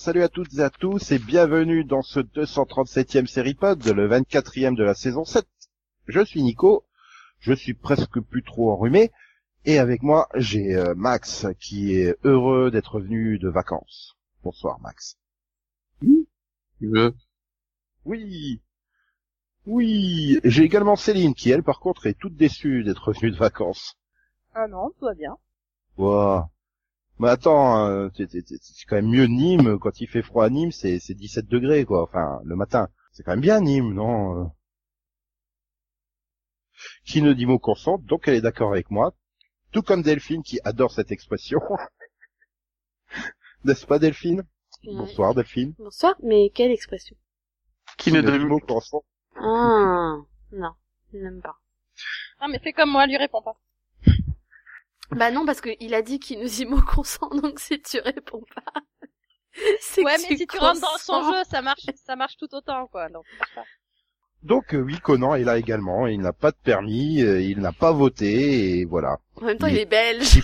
salut à toutes et à tous et bienvenue dans ce 237e série pod, le 24e de la saison 7. Je suis Nico, je suis presque plus trop enrhumé et avec moi j'ai euh, Max qui est heureux d'être venu de vacances. Bonsoir Max. veux? Oui. Oui, j'ai également Céline qui elle par contre est toute déçue d'être venue de vacances. Ah non, tout va bien. Ouah. Mais attends, euh, c'est c'est- c'est- c'est quand même mieux Nîmes, quand il fait froid à Nîmes, c'est c'est 17 degrés quoi, enfin le matin. C'est quand même bien Nîmes, non euh Qui ne dit mot consent, donc elle est d'accord avec moi. Tout comme Delphine qui adore cette expression. N'est-ce pas Delphine? Bonsoir Delphine. Bonsoir, mais quelle expression? Qui ne dit mot consent. Ah, non, même pas. Ah mais fais comme moi, lui réponds pas. Bah non, parce qu'il a dit qu'il nous dit mot consent, donc si tu réponds pas... c'est Ouais, que mais si tu rentres dans son jeu, ça marche, ça marche tout autant, quoi. Donc, euh, oui, Conan est là également, il n'a pas de permis, euh, il n'a pas voté, et voilà. En même temps, Il il est- belge.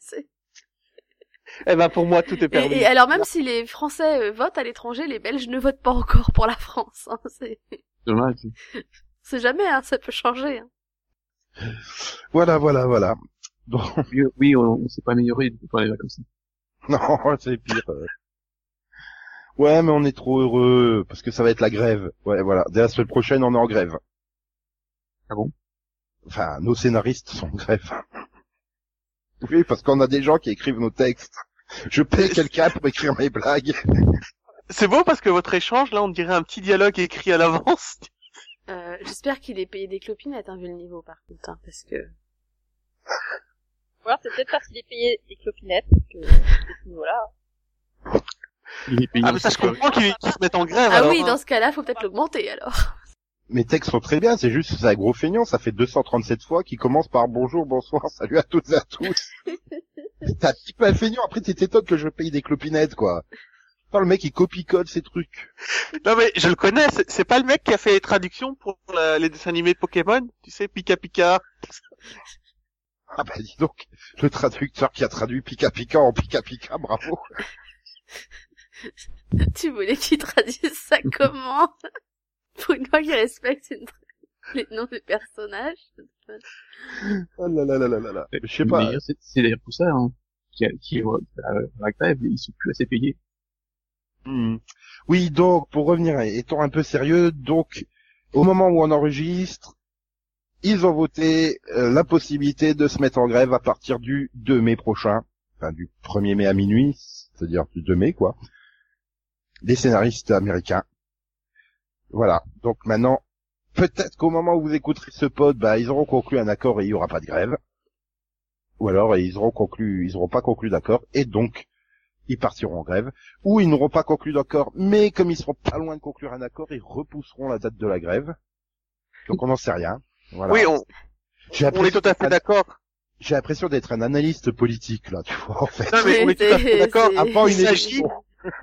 C'est- Eh ben pour moi tout est permis. et, et alors même si les Français euh, votent à l'étranger, les Belges ne votent pas encore pour la France. Hein. C'est... Dommage. c'est jamais, hein, ça peut changer. Hein. Voilà, voilà, voilà. Donc, Oui, oui, on, on s'est pas amélioré depuis les vacances. Non, c'est pire. euh. Ouais, mais on est trop heureux parce que ça va être la grève. Ouais, voilà. Dès la semaine prochaine, on est en grève. Ah bon? Enfin, nos scénaristes sont en grève. Oui, parce qu'on a des gens qui écrivent nos textes. Je paie quelqu'un pour écrire mes blagues. C'est beau parce que votre échange, là, on dirait un petit dialogue écrit à l'avance. Euh, j'espère qu'il est payé des clopinettes, hein, vu le niveau par contre, hein, parce que... Ou alors c'est peut-être parce qu'il est payé des clopinettes que, à ce niveau-là. Il est payé. Ah, mais ça, je comprends qu'ils se mettent en grève, Ah alors. oui, hein. dans ce cas-là, faut peut-être l'augmenter alors. Mes textes sont très bien, c'est juste c'est un gros feignant, ça fait 237 fois qui commence par bonjour, bonsoir, salut à toutes et à tous. T'es un petit peu un feignant, après tu t'étonnes que je paye des clopinettes, quoi. Putain, le mec il copie-colle ces trucs. Non, mais je le connais, c'est- c'est pas le mec qui a fait les traductions pour la- les dessins animés de Pokémon, tu sais, Pika Pika. Ah bah dis donc, le traducteur qui a traduit Pika Pika en Pika Pika, bravo. tu voulais qu'il traduise ça comment? Pour une fois qu'il respecte une... les noms des personnages. Oh là là là là là là. Je sais pas. C'est d'ailleurs pour ça, hein, qui, a- qui euh, la grève, ils sont plus assez payés. Hmm. Oui, donc, pour revenir, étant un peu sérieux, donc, au moment où on enregistre, ils ont voté euh, la possibilité de se mettre en grève à partir du 2 mai prochain, enfin du 1er mai à minuit, c'est-à-dire du 2 mai, quoi, des scénaristes américains. Voilà, donc maintenant, peut-être qu'au moment où vous écouterez ce pod, bah, ils auront conclu un accord et il y aura pas de grève. Ou alors, ils auront conclu, ils auront pas conclu d'accord, et donc, ils partiront en grève ou ils n'auront pas conclu d'accord, mais comme ils seront pas loin de conclure un accord, ils repousseront la date de la grève. Donc on n'en sait rien. Voilà. Oui, on, J'ai on est l'impression tout à fait d'être- d'accord. J'ai l'impression d'être un analyste politique là, tu vois en fait. Non, mais on est tout à fait d'accord. Avant une élection.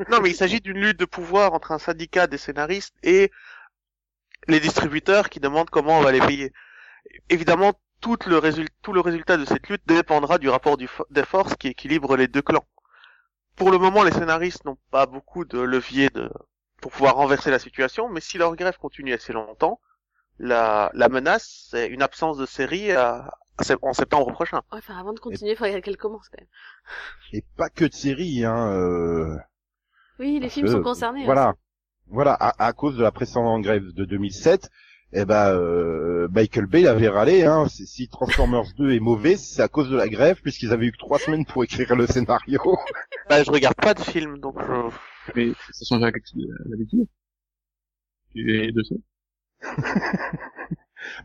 non, mais il s'agit d'une lutte de pouvoir entre un syndicat des scénaristes et les distributeurs qui demandent comment on va les payer. Évidemment, tout le, résul- tout le résultat de cette lutte dépendra du rapport du fo- des forces qui équilibre les deux clans. Pour le moment, les scénaristes n'ont pas beaucoup de levier de, pour pouvoir renverser la situation, mais si leur grève continue assez longtemps, la, la menace, c'est une absence de série à, sept- en septembre prochain. Ouais, Enfin, avant de continuer, il faudrait qu'elle commence quand même. Et pas que de séries, hein. euh, Oui, les parce films que, sont concernés. hein. Voilà. Voilà, à, à cause de la précédente grève de 2007, eh ben, euh, Michael Bay avait râlé, hein. Si si Transformers 2 est mauvais, c'est à cause de la grève, puisqu'ils avaient eu que trois semaines pour écrire le scénario. Bah, je regarde pas de film, donc je... Mais ça change avec l'habitude. Et de ça.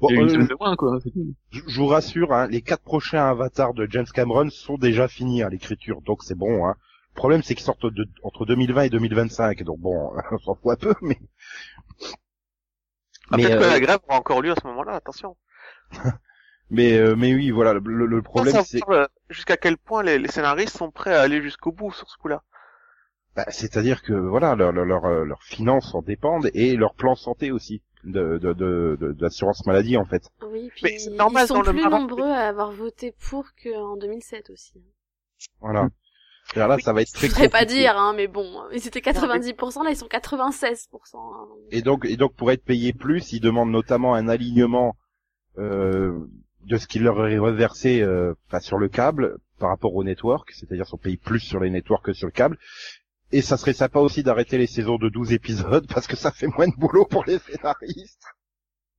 Bon, euh, de moins, quoi, je, je vous rassure, hein, les quatre prochains avatars de James Cameron sont déjà finis à l'écriture, donc c'est bon. Hein. Le problème, c'est qu'ils sortent de- entre 2020 et 2025, donc bon, on s'en fout un peu, mais... Ah, mais, peut-être euh, que la grève aura encore lieu à ce moment-là, attention. mais, euh, mais oui, voilà, le, le- le problème, c'est... euh, jusqu'à quel point les, les scénaristes sont prêts à aller jusqu'au bout sur ce coup-là. Bah, C'est-à-dire que voilà, leurs leur, leur, euh, leurs finances en dépendent et leur plan santé aussi. De de de, de- d'assurance maladie en fait. Oui, puis Mais c'est normal ils sont dans plus nombreux à avoir voté pour qu'en 2007 aussi. Voilà. Et là, ça va être Je très voudrais pas dire, hein, mais bon, ils étaient 90%, là ils sont 96%. hein. Et donc, et donc pour être payé plus, ils demandent notamment un alignement euh, de ce qu'ils leur est reversé euh, sur le câble par rapport au network, c'est-à-dire sont payés plus sur les networks que sur le câble. Et ça serait sympa aussi d'arrêter les saisons de 12 épisodes parce que ça fait moins de boulot pour les scénaristes.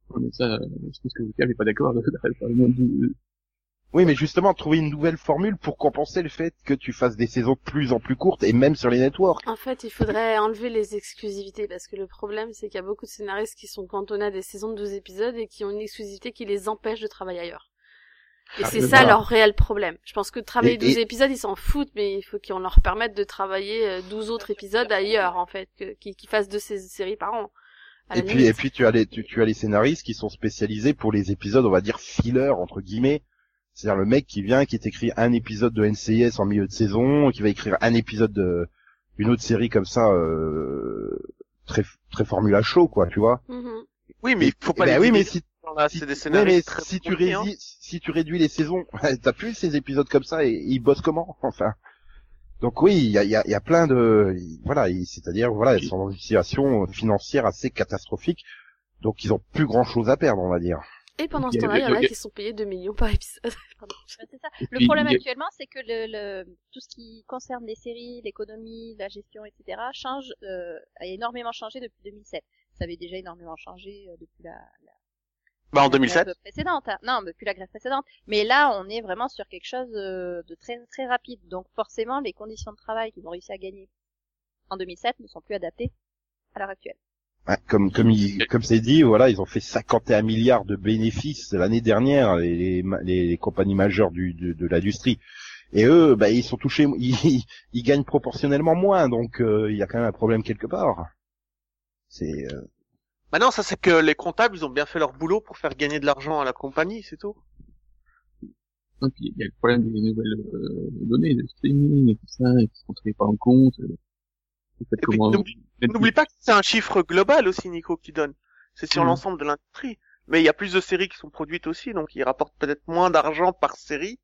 Ouais, mais ça, je pense que le câble est pas d'accord. de- Oui, mais justement, trouver une nouvelle formule pour compenser le fait que tu fasses des saisons de plus en plus courtes et même sur les networks. En fait, il faudrait enlever les exclusivités parce que le problème c'est qu'il y a beaucoup de scénaristes qui sont cantonnés à des saisons de 12 épisodes et qui ont une exclusivité qui les empêche de travailler ailleurs. Et Ah, c'est ça voilà. leur réel problème. Je pense que de travailler Et- 12 et- épisodes, ils s'en foutent, mais il faut qu'on leur permette de travailler euh, 12 autres épisodes ailleurs, en fait, que- qu'ils qu'ils fassent deux sé- séries par an. Et puis, et puis tu as les, tu, tu as les scénaristes qui sont spécialisés pour les épisodes, on va dire filler entre guillemets. C'est-à-dire le mec qui vient, qui t'écrit un épisode de NCIS en milieu de saison, qui va écrire un épisode de une autre série comme ça, euh, très très formula show quoi, tu vois. Mhm. Oui, mais il faut pas Ben les oui, mais diviser. Si, Là, si, c'est des ouais, scénaristes mais très si tu compris, hein. réduis, si tu réduis les saisons, t'as plus ces épisodes comme ça et ils bossent comment Enfin? Donc oui, il y a, il y, a, il y a plein de, voilà, c'est-à-dire voilà, ils sont dans une situation financière assez catastrophique, donc ils ont plus grand chose à perdre, on va dire. Et pendant ce temps-là, il y en a qui sont payés 2 millions par épisode. Pardon. Ouais, c'est ça. Et Le problème actuellement, c'est que le, le, tout ce qui concerne les séries, l'économie, la gestion, etc., change, euh, a énormément changé depuis 2007. Ça avait déjà énormément changé euh, depuis la, la, Bah, en la 2007. grève précédente. hein. Non, depuis la grève précédente. Mais là, on est vraiment sur quelque chose euh, de très très rapide. Donc forcément, les conditions de travail qu'ils ont réussi à gagner en 2007 ne sont plus adaptées à l'heure actuelle. Ouais, comme comme il, comme c'est dit, voilà, ils ont fait 51 milliards de bénéfices l'année dernière, les, les, les- les compagnies majeures du, de, de l'industrie. Et eux, bah, ils sont touchés, ils, ils gagnent proportionnellement moins, donc euh, il y a quand même un problème quelque part. C'est euh, Maintenant, ça c'est que les comptables, ils ont bien fait leur boulot pour faire gagner de l'argent à la compagnie, c'est tout. Et puis, il y a le problème des nouvelles euh, données, de streaming et tout ça, et qui sont très pas en compte. euh, n'oublie- pas que c'est un chiffre global aussi, Nico, qui donne. C'est sur Mhm. l'ensemble de l'industrie. Mais il y a plus de séries qui sont produites aussi, donc ils rapportent peut-être moins d'argent par série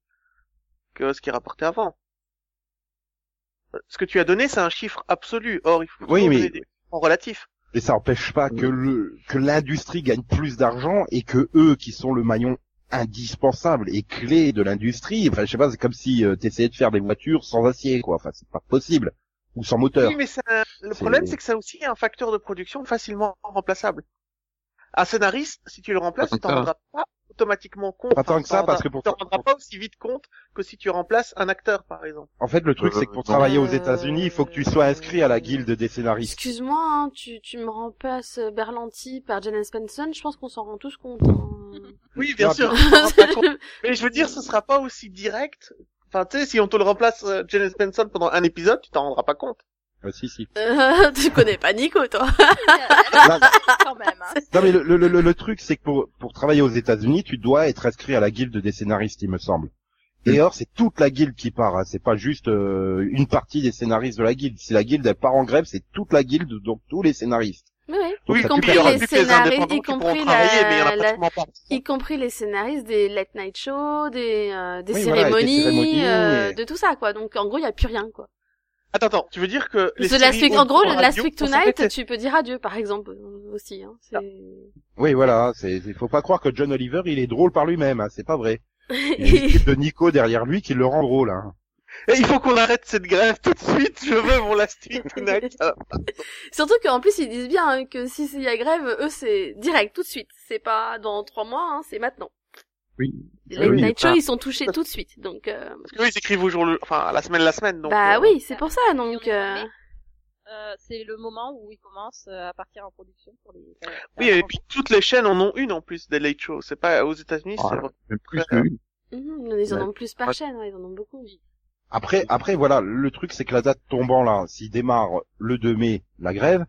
que ce qu'ils rapportaient avant. Ce que tu as donné, c'est un chiffre absolu. Or, il faut Oui, mais- donner des chiffres relatifs. Et ça empêche pas que le que l'industrie gagne plus d'argent et que eux qui sont le maillon indispensable et clé de l'industrie, enfin je sais pas, c'est comme si euh, t'essayais de faire des voitures sans acier quoi, enfin c'est pas possible ou sans moteur. Oui, mais c'est un- le problème, c'est que ça aussi est un facteur de production facilement remplaçable. Un scénariste, si tu le remplaces, Pas tu t'en ça. rendras pas automatiquement compte. Pas tant que ça, parce que pour- tu t'en rendras pas aussi vite compte que si tu remplaces un acteur, par exemple. En fait, le truc, c'est que pour travailler aux Euh, États-Unis, il faut que tu sois inscrit à la guilde des scénaristes. Excuse-moi, hein, tu, tu me remplaces euh, Berlanti par Jalen Spencer, je pense qu'on s'en rend tous compte. hein. Oui, bien sûr. Mais je veux dire, ce sera pas aussi direct. Enfin, tu sais, si on te le remplace, euh, Jalen Spencer pendant un épisode, tu t'en rendras pas compte. Ah, si, si. Euh, tu connais pas Nico, toi Non, quand même. Hein. non, mais le, le, le, le truc, c'est que pour, pour travailler aux États-Unis, tu dois être inscrit à la guilde des scénaristes, il me semble. Et or, c'est toute la guilde qui part. hein. C'est pas juste euh, une partie des scénaristes de la guilde. Si la guilde elle part en grève, c'est toute la guilde, donc tous les scénaristes. Oui, Donc oui, y compris les scénaristes, y compris y en a la, la- pratiquement pas. y compris les scénaristes des late night shows, des, euh, des Oui, voilà, cérémonies, des cérémonies, euh, et- de tout ça, quoi. Donc, en gros, il y a plus rien, quoi. Attends, attends, tu veux dire que les The Last Week, en gros, le Last Week Tonight, tu peux dire adieu, par exemple, aussi, hein. C'est... Oui, voilà. C'est, il faut pas croire que John Oliver, il est drôle par lui-même. Hein. C'est pas vrai. Il y a une équipe de Nico derrière lui qui le rend drôle. Hein. Et il faut qu'on arrête cette grève tout de suite. Je veux mon Last Week Tonight. Ah, Surtout qu'en plus, ils disent bien hein, que si il y a grève, eux, c'est direct, tout de suite. C'est pas dans trois mois, hein, c'est maintenant. Oui. Les Ah late oui, night shows, ah. ils sont touchés tout de suite. Donc, euh, Parce que eux, ils écrivent au jour le, enfin, à la semaine, la semaine, donc. bah euh, oui, c'est pour ça. Donc, euh, Euh, c'est le moment où ils commencent euh, à partir en production pour les. Oui, et puis toutes les chaînes en ont une en plus des late shows. C'est pas aux États-Unis, Ah, c'est même plus que une. mhm, ils en Ouais. ont plus par Ouais. chaîne, ouais, ils en ont beaucoup. Après, après, voilà, le truc, c'est que la date tombant là, s'il démarre le 2 mai, la grève,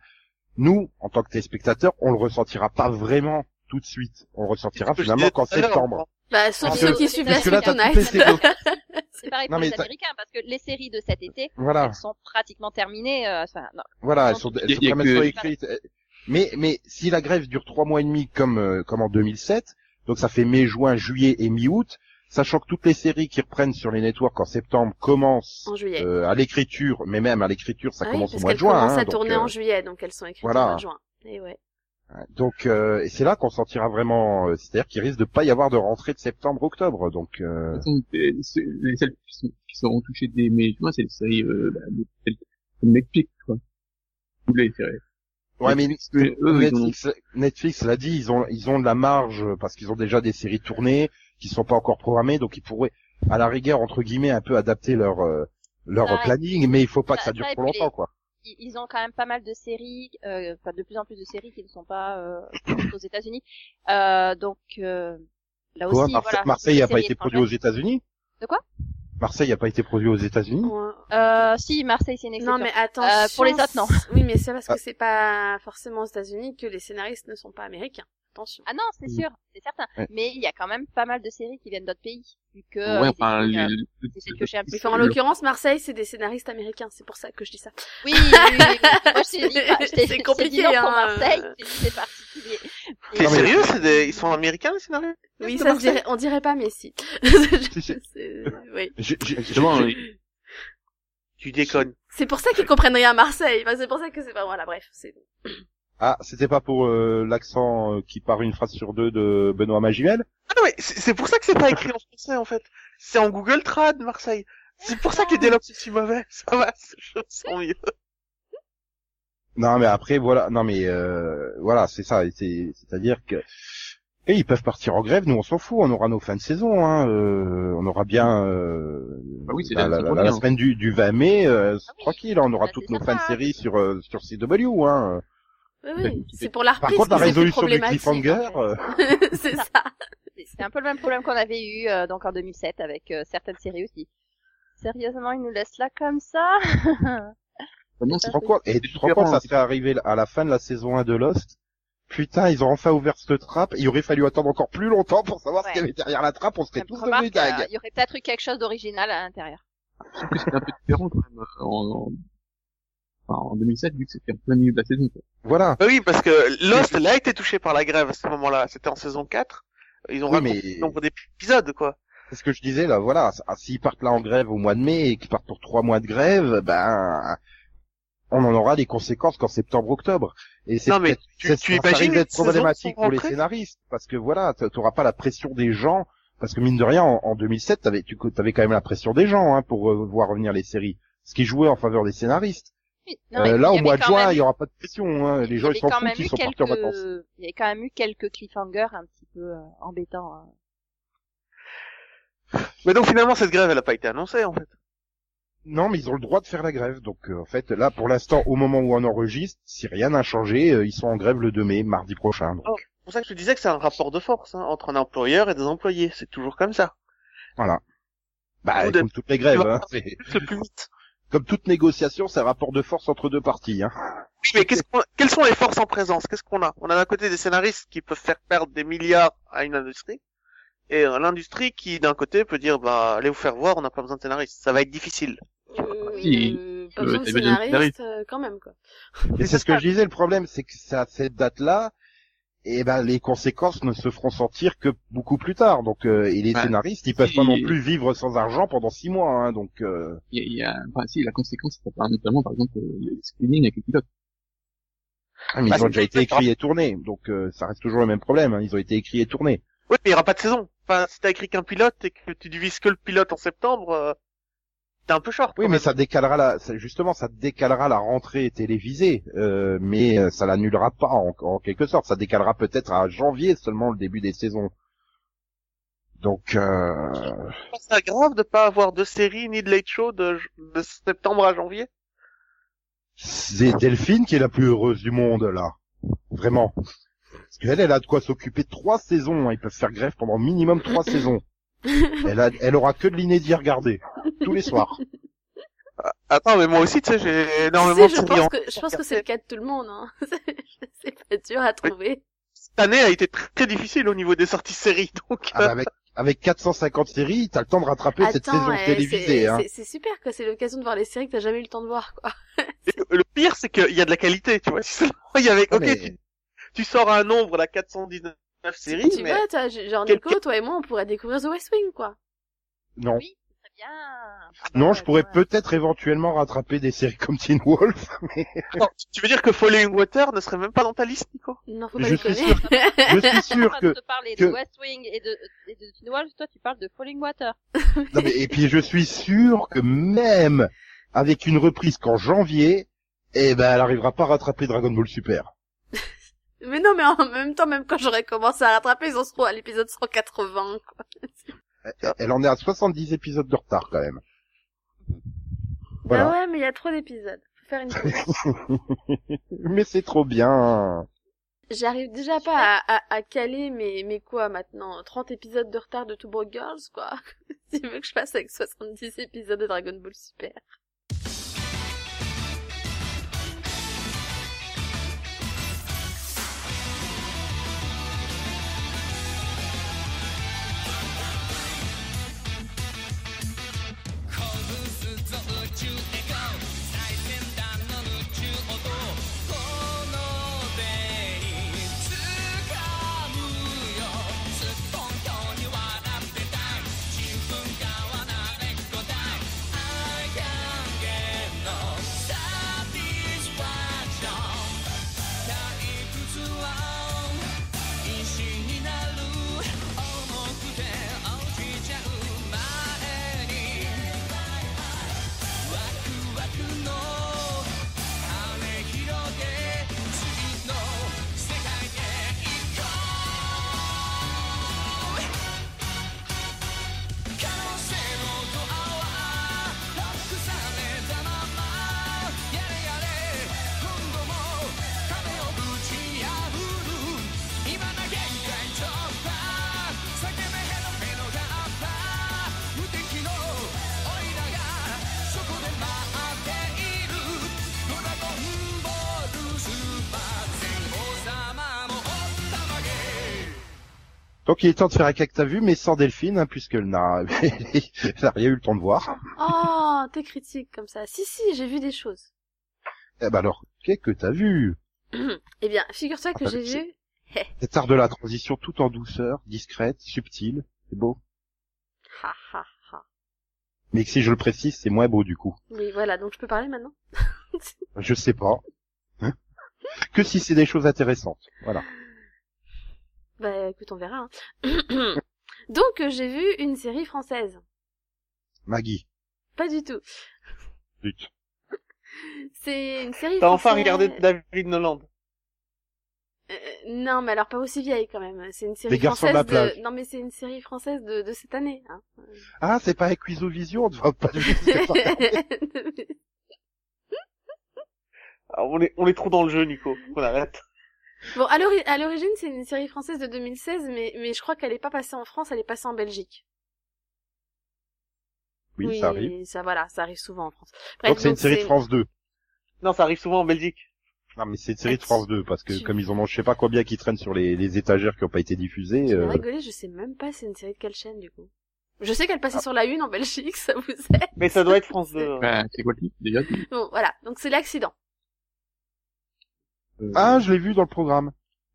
nous, en tant que téléspectateurs, on le ressentira pas vraiment tout de suite. On le je finalement qu'en septembre. Bah, sauf Parce ceux que- qui suivent la séries- C'est pareil pour les t'as- Américains parce que les séries de cet été, Voilà, elles sont pratiquement terminées. euh, enfin, non, voilà, elles sont, elles sont même que- écrites. Mais mais si la grève dure trois mois et demi comme euh, comme en 2007, donc ça fait mai, juin, juillet et mi-août, sachant que toutes les séries qui reprennent sur les networks en septembre commencent En juillet. euh, à l'écriture, mais même à l'écriture ça Ah oui, commence au mois de juin. commencent hein, à donc, tourner euh, en juillet, donc elles sont écrites voilà. au mois de juin. Et ouais. Donc euh, et c'est là qu'on sentira vraiment, euh, c'est-à-dire qu'il risque de pas y avoir de rentrée de septembre-octobre. Donc euh, De toute façon, c'est- les seules qui, sont, qui seront touchées dès mai juin, c'est les séries euh, bah, de- comme Netflix, quoi. Ou les séries. ouais, mais Netflix, eux, eux, ils ont- Netflix, Netflix l'a dit, ils ont ils ont de la marge parce qu'ils ont déjà des séries tournées qui sont pas encore programmées, donc ils pourraient à la rigueur entre guillemets un peu adapter leur euh, leur Ouais. planning, mais il faut pas que Ça- dure trop longtemps les- quoi. Ils ils ont quand même pas mal de séries, euh, enfin de plus en plus de séries qui ne sont pas euh, aux États-Unis. Euh, donc euh, là Quoi, aussi, Marse- voilà. Marseille des a pas été produit aux. États-Unis? De quoi? Marseille a pas été produit aux États-Unis? Ouais. Euh, si Marseille, c'est une exception. Non, mais attends. Euh, pour les autres, non. Oui, mais c'est parce que Ah. c'est pas forcément aux États-Unis que les scénaristes ne sont pas américains. Attention. Ah non, c'est sûr, c'est certain. Ouais. Mais il y a quand même pas mal de séries qui viennent d'autres pays, vu que ouais, euh, enfin, les, euh, un enfin, en l'occurrence, Marseille, c'est des scénaristes américains. C'est pour ça que je dis ça. Oui, oui, oui, oui. Moi, je C'est compliqué, dit non pour hein. Marseille, c'est particulier. T'es mais- sérieux c'est des... Ils sont américains les scénarios Oui, ça se dirait, on dirait pas, mais si. Oui. Justement. Tu déconnes. C'est pour ça qu'ils comprennent rien à Marseille. Enfin, c'est pour ça que c'est pas, voilà, bref, c'est, Ah, c'était pas pour euh, l'accent euh, qui part une phrase sur deux de Benoît Magimel? Ah non mais c'est c'est pour ça que c'est pas écrit en français en fait. C'est en Google Trad Marseille. C'est pour ça que les dialogues sont si mauvais. Ça va, ces choses sont mieux. Non, mais après, voilà, non, mais euh, voilà, c'est ça. C'est-à-dire que et ils peuvent partir en grève. Nous, on s'en fout. On aura nos fins de saison. Hein, euh, on aura bien euh, Bah oui, c'est la, la- semaine du, du 20 mai, euh, Ah oui, tranquille. hein, on aura bah, toutes nos fins de série sur euh, sur CW. Hein. Oui, oui. C'est pour la Par contre, la c'est résolution du cliffhanger, en euh, fait. c'est ça. C'est c'est un peu le même problème qu'on avait eu euh, donc en 2007 avec euh, certaines séries aussi. Sérieusement, ils nous laissent là comme ça? Vraiment, tu c'est compte Et tu te rends compte, ça serait arrivé à la fin de la saison 1 de Lost. Putain, ils ont enfin ouvert cette trappe. Il aurait fallu attendre encore plus longtemps pour savoir ce qu'il y avait derrière la trappe. On serait tous devenus dingues. euh, il y aurait peut-être eu quelque chose d'original à l'intérieur. Sauf que c'était un peu différent quand même euh, en, en, enfin, en 2007 vu que c'était en plein milieu de la saison. Quoi. Voilà. Bah oui parce que Lost elle a été touché par la grève à ce moment-là. C'était en saison 4. Ils ont Oui, mais- le nombre d'épisodes quoi. C'est ce que je disais là, voilà. Ah, S'ils partent là en grève au mois de mai et qu'ils partent pour trois mois de grève, ben on en aura des conséquences qu'en septembre-octobre. Et c'est Non mais tu, c'est- tu ça imagines d'être problématique pour les scénaristes parce que voilà, t'auras pas la pression des gens. Parce que mine de rien, en, en 2007, t'avais, tu avais quand même la pression des gens hein, pour euh, voir revenir les séries, ce qui jouait en faveur des scénaristes. Non, Euh, là, au mois de juin, même- il y aura pas de pression. Hein. Les gens, ils s'en foutent, ils sont partis en quelques- vacances. Il y avait quand même eu quelques cliffhangers un petit peu euh, embêtants. hein. Mais donc finalement cette grève elle a pas été annoncée en fait. Non, mais ils ont le droit de faire la grève. Donc, euh, en fait, là, pour l'instant, au moment où on enregistre, si rien n'a changé, euh, ils sont en grève le 2 mai, mardi prochain. donc. C'est pour ça que je te disais que c'est un rapport de force hein, entre un employeur et des employés. C'est toujours comme ça. Voilà. Bah, comme toutes les grèves, hein, c'est- plus vite. Comme toute négociation, c'est un rapport de force entre deux parties. Hein. Oui, mais qu'est-ce qu'on- quelles sont les forces en présence? Qu'est-ce qu'on a? On a d'un côté des scénaristes qui peuvent faire perdre des milliards à une industrie, et euh, l'industrie qui d'un côté peut dire bah allez vous faire voir, on n'a pas besoin de scénaristes. Ça va être difficile. Euh, Si, euh, pas besoin de t'avais besoin de scénaristes, euh, quand même, quoi. Et c'est ce que je disais, le problème, c'est que c'est à cette date-là, et ben les conséquences ne se feront sentir que beaucoup plus tard. Donc, euh, et les scénaristes, ils peuvent Si- pas non plus vivre sans argent pendant six mois. Hein, donc, euh, Il y a, il y a enfin, si, la conséquence, ça part notamment, par exemple, euh, le screening avec les pilotes. ah, mais Bah, ils ont c'est déjà été écrits et tournés. Donc, euh, ça reste toujours le même problème. Hein, ils ont été écrits et tournés. Oui, mais il y aura pas de saison. Enfin, si t'as écrit qu'un pilote et que tu divises que le pilote en septembre, t'es un peu short. Oui, mais même. ça décalera la, justement, ça décalera la rentrée télévisée, euh, mais euh, ça l'annulera pas en, en quelque sorte. Ça décalera peut-être à janvier seulement le début des saisons. Donc, euh, C'est pas grave de pas avoir de série ni de late show de, de septembre à janvier? c'est Delphine qui est la plus heureuse du monde là, vraiment. Parce qu'elle, elle a de quoi s'occuper trois saisons. hein. Ils peuvent faire grève pendant minimum trois saisons. Elle, a, elle aura que de l'inédit à regarder tous les soirs. Attends, mais moi aussi, tu sais, j'ai Tu énormément sais, de je séries en pense que, je pense que c'est le cas de tout le monde, hein. c'est pas dur à trouver. cette année a été très, très difficile au niveau des sorties séries, donc Ah bah euh, avec, avec 450 séries, t'as le temps de rattraper cette saison eh, télévisée. c'est- Hein. super que c'est l'occasion de voir les séries que t'as jamais eu le temps de voir, quoi. Le- Le pire, c'est qu'il y a de la qualité, tu vois. Si seulement il y avait, ok, mais- tu, tu sors un nombre, la 419 séries, tu mais vois, t'as- genre Nico, toi et moi, on pourrait découvrir The West Wing, quoi. Non, Oui, très bien. non, Ouais, je pourrais ouais. peut-être éventuellement rattraper des séries comme Teen Wolf. Attends, tu veux dire que Falling Water ne serait même pas dans ta liste, Nico? Non, faut pas Je suis sûr Je suis sûr que de te parler que- de West Wing et de, et de Teen Wolf, toi tu parles de Falling Water. Non, mais, et puis je suis sûr que même avec une reprise qu'en janvier, eh ben elle arrivera pas à rattraper Dragon Ball Super. Mais non, mais en même temps, même quand j'aurais commencé à rattraper, ils en seront à l'épisode 180, quoi. Elle en est à 70 épisodes de retard quand même. Voilà. Ah ouais, mais il y a trop d'épisodes. Faut faire une pause. Mais c'est trop bien. J'arrive déjà pas à, à, à caler mes, mes quoi maintenant 30 épisodes de retard de Two Broke Girls, quoi. si tu veux que je fasse avec 70 épisodes de Dragon Ball Super. Donc il est temps de faire un que t'as vu, mais sans Delphine, hein, puisqu'elle n'a elle n'a rien eu le temps de voir. Oh, t'es critique comme ça. Si, si, j'ai vu des choses. Eh ben alors, qu'est-ce que t'as vu? Eh bien, figure-toi que Ah, j'ai c'est- vu... Cet art de la transition tout en douceur, discrète, subtile, c'est beau. Ha, ha, ha. Mais si je le précise, c'est moins beau du coup. Oui, voilà, donc je peux parler maintenant? Je sais pas. Hein? Que si c'est des choses intéressantes. Voilà. Bah écoute, on verra. hein. donc, euh, j'ai vu une série française. Maggie. Pas du tout. Zut. C'est une série T'as enfin regardé David Noland. Euh, non, mais alors pas aussi vieille quand même. C'est une série Les garçons de française la plage. Non, mais c'est une série française de, de cette année. Hein. Ah, c'est pas avec Vision, on pas c'est pas- Ah, on est, on est trop dans le jeu, Nico. On arrête. Bon, à l'ori- à l'origine, c'est une série française de 2016, mais, mais je crois qu'elle est pas passée en France, elle est passée en Belgique. Oui, ça arrive. Ça, voilà, ça arrive souvent en France. Bref, Donc c'est une série de France 2. Non, ça arrive souvent en Belgique. Non, mais c'est une série de Ah, France 2, parce que tu- comme ils en ont je sais pas combien qui traînent sur les, les étagères qui ont pas été diffusées. Tu euh, rigolé, je sais même pas c'est une série de quelle chaîne du coup. Je sais qu'elle Ah. passait sur la une en Belgique, ça vous aide. Mais ça doit être France 2. hein. Bah, c'est quoi le titre, déjà? Bon, voilà, donc c'est l'accident. Euh, Ah, je l'ai vu dans le programme.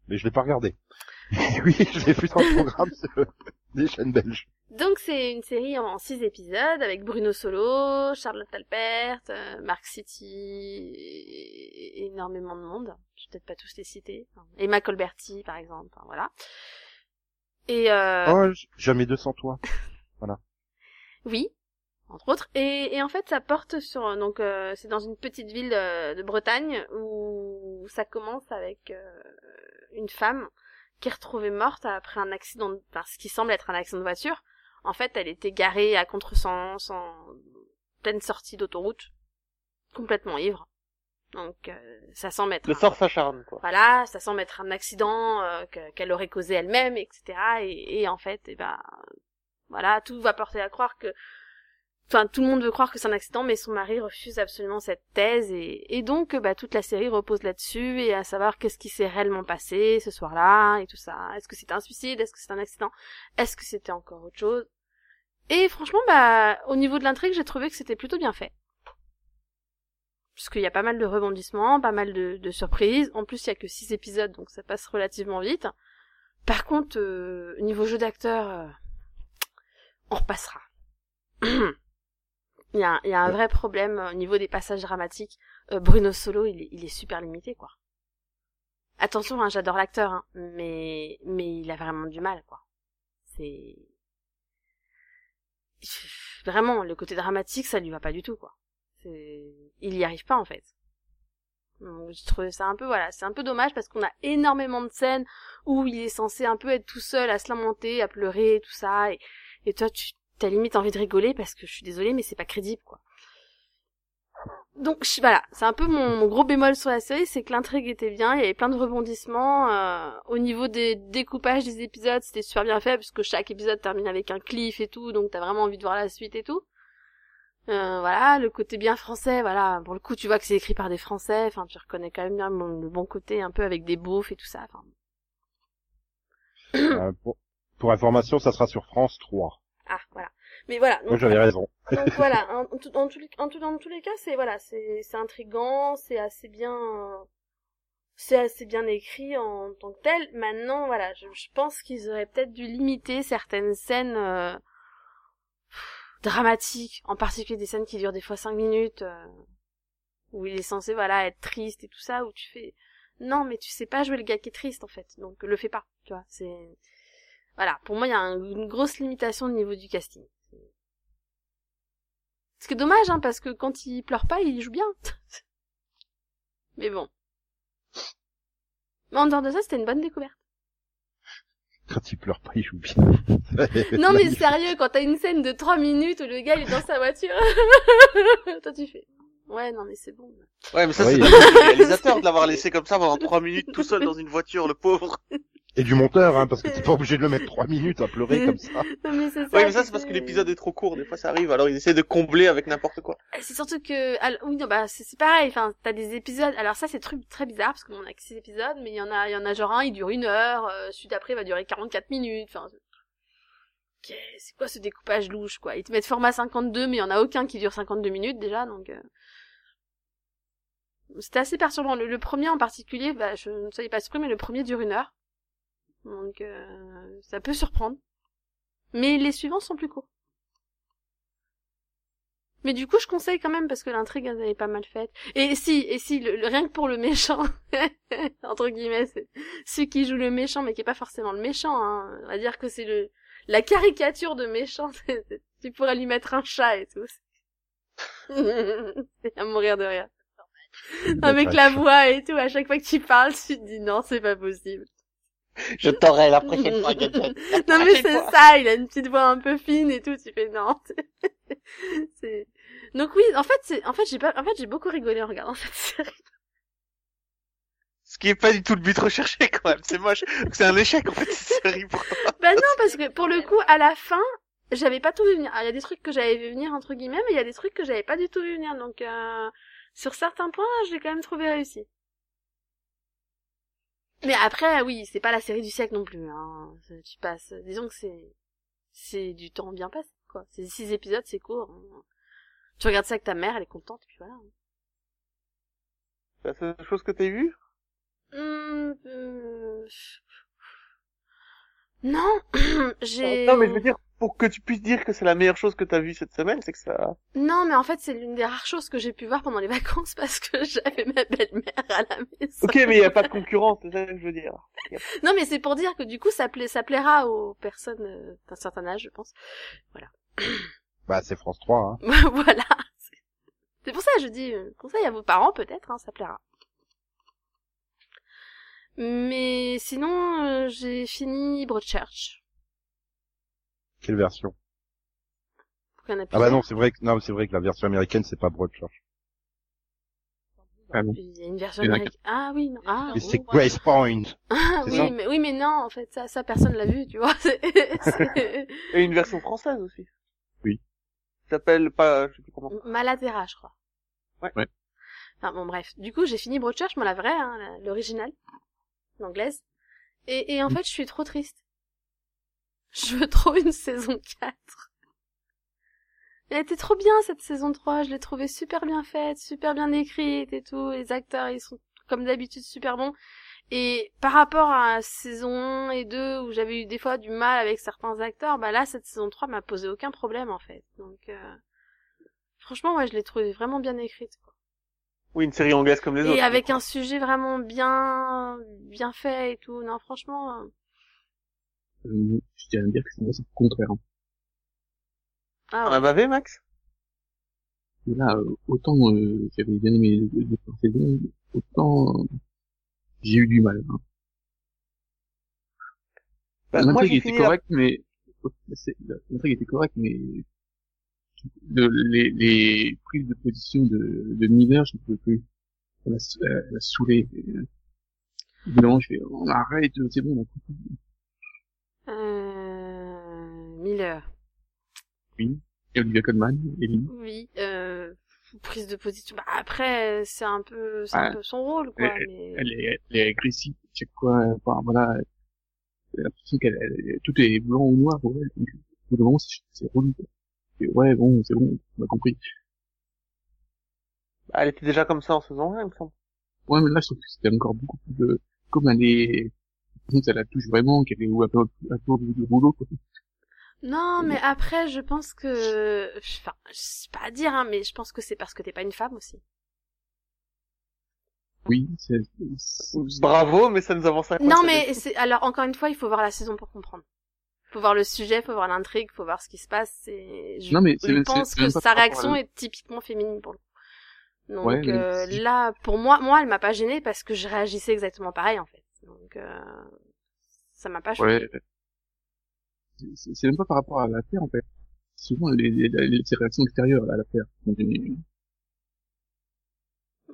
Mais je l'ai pas regardé. oui, je l'ai vu dans le programme des chaînes belges. Donc c'est une série en six épisodes avec Bruno Solo, Charlotte Alpert, euh, Mark City, et- énormément de monde. Je vais peut-être pas tous les citer. Enfin, Emma Colberti par exemple, enfin, voilà. Et euh, Oh, jamais 200 toi. oui, entre autres. Et, et en fait ça porte sur donc euh, c'est dans une petite ville euh, de Bretagne où ça commence avec euh, une femme qui est retrouvée morte après un accident, de- enfin, ce qui semble être un accident de voiture. En fait, elle était garée à contresens, en pleine sortie d'autoroute, complètement ivre. Donc, euh, ça semble être Le sort s'acharne, quoi. voilà, ça semble être un accident euh, que- qu'elle aurait causé elle-même, etc. Et, et en fait, eh ben, voilà, tout va porter à croire que enfin tout le monde veut croire que c'est un accident, mais son mari refuse absolument cette thèse et, donc bah toute la série repose là-dessus et à savoir qu'est-ce qui s'est réellement passé ce soir-là et tout ça. Est-ce que c'était un suicide? Est-ce que c'était un accident? Est-ce que c'était encore autre chose? Et franchement, bah au niveau de l'intrigue, j'ai trouvé que c'était plutôt bien fait. Puisqu'il y a pas mal de rebondissements, pas mal de, de surprises. En plus, il y a que six épisodes, donc ça passe relativement vite. Par contre, euh, niveau jeu d'acteur, euh, on repassera. il, y a, il y a un vrai problème au niveau des passages dramatiques. Euh, Bruno Solo, il est, il est super limité, quoi. Attention, hein, j'adore l'acteur, hein, mais mais il a vraiment du mal, quoi. C'est vraiment le côté dramatique, ça lui va pas du tout, quoi. Il y arrive pas en fait. Donc, je trouve ça un peu voilà, c'est un peu dommage parce qu'on a énormément de scènes où il est censé un peu être tout seul à se lamenter, à pleurer, tout ça, et, et toi tu t'as limite envie de rigoler parce que je suis désolée mais c'est pas crédible quoi. Donc voilà, c'est un peu mon, mon gros bémol sur la série, c'est que l'intrigue était bien, il y avait plein de rebondissements. euh, au niveau des découpages des épisodes, c'était super bien fait puisque chaque épisode termine avec un cliff et tout, donc t'as vraiment envie de voir la suite et tout. Euh, voilà, le côté bien français, voilà, pour le coup tu vois que c'est écrit par des Français, enfin tu reconnais quand même bien le bon côté un peu avec des beaufs et tout ça. Euh, pour, pour information, ça sera sur France 3. Ah voilà. Mais voilà. Donc- j'avais raison. Donc voilà, en, tout- en tous les- en tout- dans tous les cas, c'est voilà, c'est c'est intrigant, c'est assez bien, euh, c'est assez bien écrit en tant que tel. Maintenant, voilà, je, je pense qu'ils auraient peut-être dû limiter certaines scènes euh, dramatiques, en particulier des scènes qui durent des fois cinq minutes, euh, où il est censé voilà être triste et tout ça, où tu fais non mais tu sais pas jouer le gars qui est triste en fait, donc le fais pas, tu vois. C'est voilà, pour moi il y a un- une grosse limitation au niveau du casting. Ce qui est dommage, hein, parce que quand il pleure pas, il joue bien. Mais bon. Mais en dehors de ça, c'était une bonne découverte. Quand il pleure pas, il joue bien. Non mais sérieux, quand t'as une scène de 3 minutes où le gars il est dans sa voiture, toi tu fais. Ouais, non mais c'est bon. Ouais, mais ça, Oui. c'est le réalisateur de l'avoir laissé comme ça pendant trois minutes tout seul dans une voiture, le pauvre. Et du monteur, hein, parce que t'es pas obligé de le mettre trois minutes à pleurer comme ça. Non mais c'est ça. Ouais, mais ça, c'est parce que l'épisode est trop court. Des fois, ça arrive. Alors, ils essaient de combler avec n'importe quoi. C'est surtout que, alors, oui, non, bah, c'est pareil. Enfin, t'as des épisodes. Alors ça, c'est très, très bizarre parce qu'on a que six épisodes, mais il y en a, il y en a genre un, il dure une heure. Euh, celui d'après va durer 44 minutes. Enfin, c'est- Ok, c'est quoi ce découpage louche, quoi? Ils te mettent format 52, mais il y en a aucun qui dure 52 minutes déjà, donc. euh, C'était assez perturbant. Le, le premier en particulier, bah, je ne soyez pas surpris, mais le premier dure une heure. Donc, euh, ça peut surprendre. Mais les suivants sont plus courts. Mais du coup, je conseille quand même parce que l'intrigue elle est pas mal faite. Et si, et si, le, le- rien que pour le méchant, entre guillemets, c'est celui qui joue le méchant, mais qui est pas forcément le méchant. Hein. On va dire que c'est le la caricature de méchant. tu pourrais lui mettre un chat et tout. c'est à mourir de rire. Avec la voix et tout, à chaque fois que tu parles, tu te dis non, c'est pas possible. Je t'aurai la prochaine fois, Gadget. Non mais c'est ça, il a une petite voix un peu fine et tout, tu fais non. c'est Donc oui, en fait, c'est en fait, j'ai pas en fait, j'ai beaucoup rigolé en regardant cette série. Ce qui est pas du tout le but recherché, quand même. C'est moche. C'est un échec, en fait, cette série. pour. Bah non, parce que pour le coup, à la fin, j'avais pas tout vu venir. Il y a des trucs que j'avais vu venir entre guillemets, mais il y a des trucs que j'avais pas du tout vu venir. Donc euh, sur certains points, je l'ai quand même trouvé réussi. Mais après, oui, c'est pas la série du siècle non plus. Hein. Tu passes, disons que c'est c'est du temps bien passé, quoi. C'est six épisodes, c'est court. hein. Tu regardes ça avec ta mère, elle est contente, et puis voilà. C'est la seule chose que t'as vue? Hum, euh, Non, j'ai. Non, mais je veux dire, pour que tu puisses dire que c'est la meilleure chose que t'as vue cette semaine, c'est que ça... Non, mais en fait, c'est l'une des rares choses que j'ai pu voir pendant les vacances parce que j'avais ma belle-mère à la maison. Ok, mais il y a pas de concurrence, c'est ça que je veux dire. Non, mais c'est pour dire que du coup, ça, pla- ça plaira aux personnes euh, d'un certain âge, je pense. Bah, c'est France 3, hein. voilà. C'est- pour ça que je dis euh, conseil à vos parents, peut-être, hein, ça plaira. Mais sinon, euh, j'ai fini Broadchurch. Quelle version? Pour qu'il y en a Ah bah non, c'est vrai que, non, c'est vrai que la version américaine, c'est pas Broadchurch. Ah non. Il y a une version américaine. Ah oui, non. Ah, Mais c'est Grace Point. Ah, oui, ça? mais oui, mais non, en fait, ça, ça personne l'a vu, tu vois. c'est- c'est- Et une version française aussi. Oui. s'appelle pas, je sais plus comment. Malatera, je crois. Ouais. Ouais. Enfin bon, bref. Du coup, j'ai fini Broadchurch, moi la vraie, hein, l'original, l'anglaise. Et, et en Mm. fait, je suis trop triste. Je veux trop une saison 4. Elle était trop bien cette saison 3, je l'ai trouvée super bien faite, super bien écrite et tout. Les acteurs, ils sont comme d'habitude super bons. Et par rapport à saison 1 et 2 où j'avais eu des fois du mal avec certains acteurs, bah là cette saison 3 m'a posé aucun problème en fait. Donc euh, franchement, ouais, je l'ai trouvée vraiment bien écrite. quoi. Oui, une série anglaise comme les autres. Et avec un sujet vraiment bien bien fait et tout. Non, franchement, euh, Euh, je tiens à dire que c'est c'est le contraire. hein. ah On ouais. a bavé, Max? Et là, euh, autant euh, j'avais bien aimé les deux saisons, autant euh, j'ai eu du mal. Hein. Bah, moi, L'intrigue était fini la- correcte, mais l'intrigue était correcte, mais de, les, les prises de position de, de Miller, je ne peux plus. Elle m'a saoulé. Euh, Évidemment, je fais, on arrête, c'est bon, on a. Euh... Miller. Et Olivia Colman, Ellie. Oui. Euh... Prise de position. Bah, après, c'est un peu, c'est un peu son rôle, quoi. Elle- mais... elle est, elle est agressive chaque fois. Enfin, voilà, j'ai l'impression qu'elle, elle- tout est blanc ou noir pour elle. Donc, au bout d'un moment, c'est, c'est relou. quoi. Et ouais, bon, c'est bon, on a compris. Bah, Elle était déjà comme ça en saison 1, il me semble. Ouais, mais là, je trouve que c'était encore beaucoup plus de, comme elle est, elle la touche vraiment, qu'elle est du rouleau, quoi. Non, mais après, je pense que, enfin, je sais pas à dire, hein, mais je pense que c'est parce que t'es pas une femme aussi. Oui, c'est, c'est- Bravo, mais ça nous avance à quoi Non, ça, mais c'est, alors, encore une fois, il faut voir la saison pour comprendre. Faut voir le sujet, faut voir l'intrigue, faut voir ce qui se passe, et je, Non, mais c'est je même- pense c'est- c'est que sa réaction est typiquement féminine pour le coup. Donc, Ouais, euh, là, pour moi, moi, elle m'a pas gênée parce que je réagissais exactement pareil, en fait. Donc, euh, ça m'a pas choqué. ouais. C'est, même pas par rapport à l'affaire, en fait. Souvent, les, les, les, ces réactions extérieures à l'affaire. Donc, euh,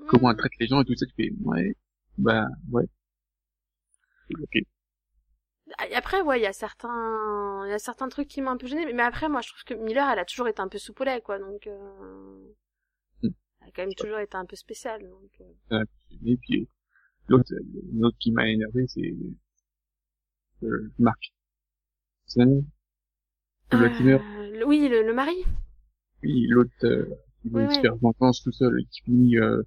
Comment elle traite les gens et tout ça, tu fais, ouais, bah, ouais. Ok. Et Après, ouais, il y a certains, il y a certains trucs qui m'ont un peu gêné, mais après, moi, je trouve que Miller, elle a toujours été un peu soupe quoi, donc, euh... Hmm. elle a quand même toujours été un peu spéciale, donc. euh. Et puis, l'autre, l'autre qui m'a énervé, c'est, euh, Marc. C'est Latimer. Euh, oui, le, le mari. Oui, l'autre, euh, qui veut Oui, se faire vengeance tout seul et qui finit, euh,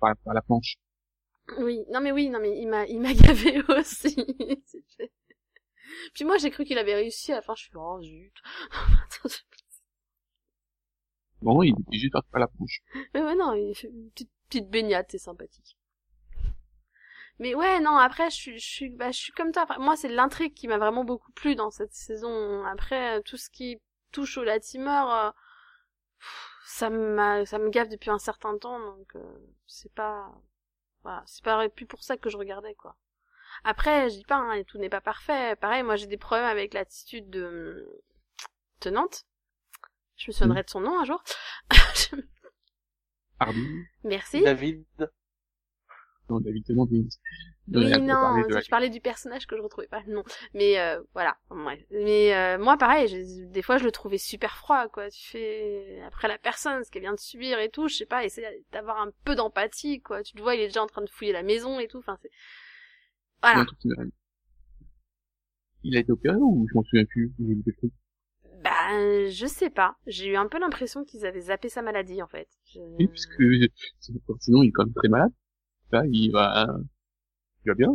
par, la planche. Oui, non mais oui, non mais il m'a, il m'a gavé aussi. Puis moi, j'ai cru qu'il avait réussi. À la fin, je suis oh zut. Bon, il est juste par, par la planche. mais ouais, non, il fait une petite, petite baignade, c'est sympathique. Mais ouais, non, après, je suis, je suis, bah, je suis comme toi. Après, moi, c'est l'intrigue qui m'a vraiment beaucoup plu dans cette saison. Après, euh, tout ce qui touche au Latimer, euh, ça m'a, ça me gaffe depuis un certain temps, donc euh, c'est pas, voilà, c'est pas plus pour ça que je regardais, quoi. Après, je dis pas, hein, tout n'est pas parfait. Pareil, moi, j'ai des problèmes avec l'attitude de hum, tenante. Je me souviendrai de son nom un jour. Hardy. Merci. David. Non, David oui. Non, parlé de la- je parlais du personnage que je retrouvais pas le nom. Mais euh, voilà, ouais. Mais euh, moi, pareil, je- des fois, je le trouvais super froid, quoi. Tu fais après la personne, ce qu'elle vient de subir et tout, je sais pas, essayer d'avoir un peu d'empathie, quoi. Tu te vois, il est déjà en train de fouiller la maison et tout. Enfin, c'est voilà. Il a été opéré ou je m'en souviens plus Bah, je sais pas. J'ai eu un peu l'impression qu'ils avaient zappé sa maladie, en fait. Je- Oui, puisque sinon il est quand même très malade. Là, il va, il va bien.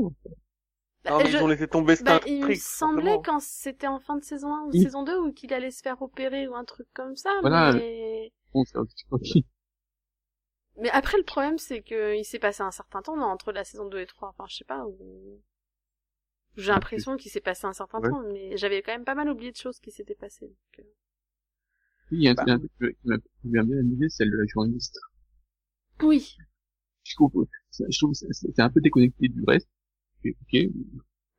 Bah, Non, mais je- ils ont laissé tomber Bah, il me semblait quand c'était en fin de saison 1 ou saison 2 ou qu'il allait se faire opérer ou un truc comme ça, Voilà. mais... Bon, c'est ok. Mais après, le problème, c'est que il s'est passé un certain temps non, entre la saison 2 et 3. Enfin, je sais pas, ou... J'ai l'impression qu'il s'est passé un certain Ouais. temps, mais j'avais quand même pas mal oublié de choses qui s'étaient passées. donc, euh. Oui, il y a un, Bah. un truc qui m'a bien amusé, c'est celle de la journaliste. Oui. Je trouve, je trouve que c'est un peu déconnecté du reste. Et, ok,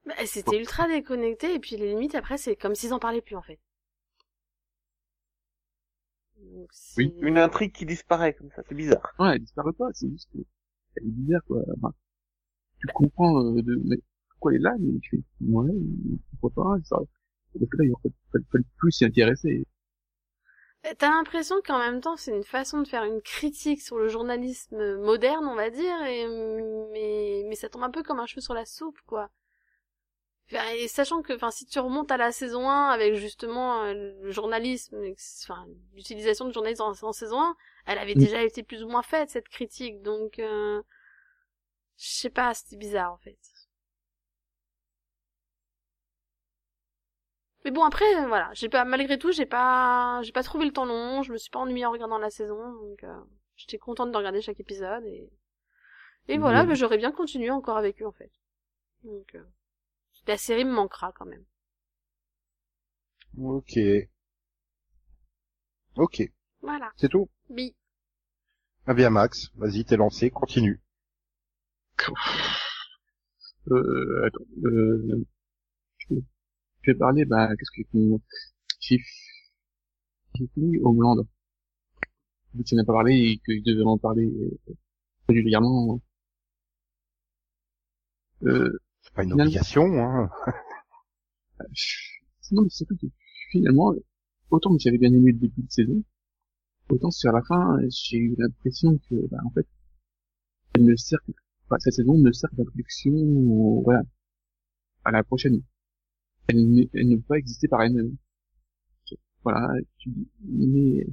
Bah, c'était ultra déconnecté, et puis les limites, après, c'est comme s'ils en parlaient plus, en fait. Donc, Oui, Une intrigue qui disparaît comme ça, c'est bizarre. ouais, elle disparaît pas, c'est juste que elle est bizarre, quoi. Enfin, tu comprends euh, de, mais pourquoi elle est là, mais tu fais, ouais, pourquoi pas, ça, parce que là, il aurait fallu- fallu plus s'y intéresser. T'as l'impression qu'en même temps, c'est une façon de faire une critique sur le journalisme moderne, on va dire, et, mais, mais ça tombe un peu comme un cheveu sur la soupe, quoi. Et sachant que, enfin, si tu remontes à la saison 1 avec justement euh, le journalisme, enfin, l'utilisation de journalisme en, en saison 1, elle avait Mm. déjà été plus ou moins faite, cette critique, donc, euh, je sais pas, c'était bizarre, en fait. Mais bon, après, euh, voilà, j'ai pas, malgré tout, j'ai pas, j'ai pas trouvé le temps long, je me suis pas ennuyée en regardant la saison, donc, euh, j'étais contente de regarder chaque épisode, et, et voilà, bah, j'aurais bien continué encore avec eux, en fait. Donc, euh, la série me manquera quand même. Ok. Ok. Voilà. C'est tout? Oui. Ah bien Max, vas-y, t'es lancé, continue. Euh, attends, euh, vais parler, bah, qu'est-ce que J'ai j'ai fini? Homeland. Vu n'en as pas parlé et que je devais en parler euh, régulièrement. Euh, C'est pas une Finalement- obligation, hein. non, mais surtout que finalement, autant que j'avais bien aimé le début de saison, autant sur la fin, j'ai eu l'impression que, bah, en fait, elle ne sert enfin, cette saison ne sert d'introduction, au- voilà, à la prochaine. Elle ne, elle ne peut pas exister par elle-même. Voilà, tu dis, mais,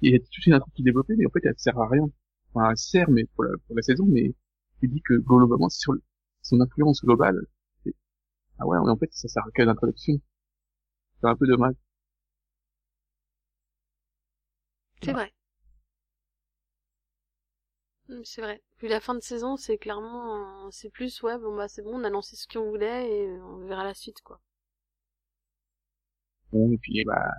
il y a toute une intrigue qui est développée, mais en fait, elle sert à rien. Enfin, elle sert, mais pour la, pour la saison, mais tu dis que globalement, sur son influence globale, ah ouais, mais en fait, ça sert qu'à l'introduction. C'est un peu dommage. C'est vrai. C'est vrai. Puis la fin de saison, c'est clairement, c'est plus, ouais, bon bah c'est bon, on a lancé ce qu'on voulait et on verra la suite, quoi. Bon, et puis, bah,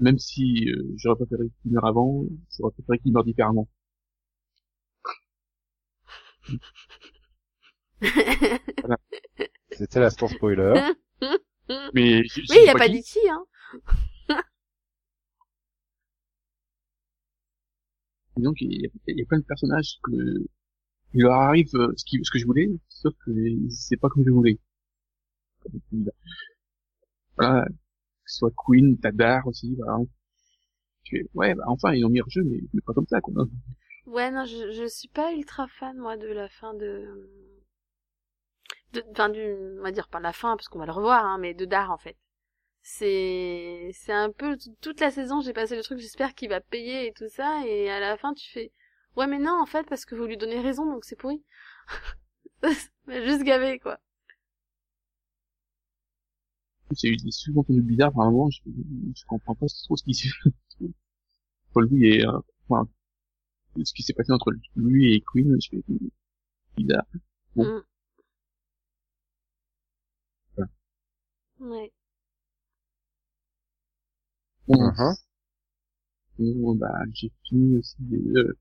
même si euh, j'aurais préféré qu'il meure avant, j'aurais préféré qu'il meure différemment. C'était l'instant spoiler. Mais oui, je sais y a pas qui. dit qui, hein. Donc, il y, a, plein de personnages que il leur arrive euh, ce, que je voulais, sauf que c'est pas comme je voulais. Voilà, ce soit Queen, Tadar aussi, voilà. Ouais, bah, enfin, ils ont mis le jeu, mais, mais pas comme ça, quoi. Ouais, non, je, je suis pas ultra fan, moi, de la fin de... de enfin, du... On va dire pas la fin, parce qu'on va le revoir, hein, mais de Dar, en fait. C'est... C'est un peu... Toute la saison, j'ai passé le truc, j'espère qu'il va payer et tout ça, et à la fin, tu fais... Ouais, mais non, en fait, parce que vous lui donnez raison, donc c'est pourri. Juste gavé, quoi. C'est eu des sous-entendus bizarres, par moment, je, je comprends pas trop ce qui s'est Paul lui et, euh, enfin, ce qui s'est passé entre lui et Queen, je fais, bizarre. Bon. Mm. Voilà. Ouais. Bon, sinon, bah, j'ai fini aussi euh,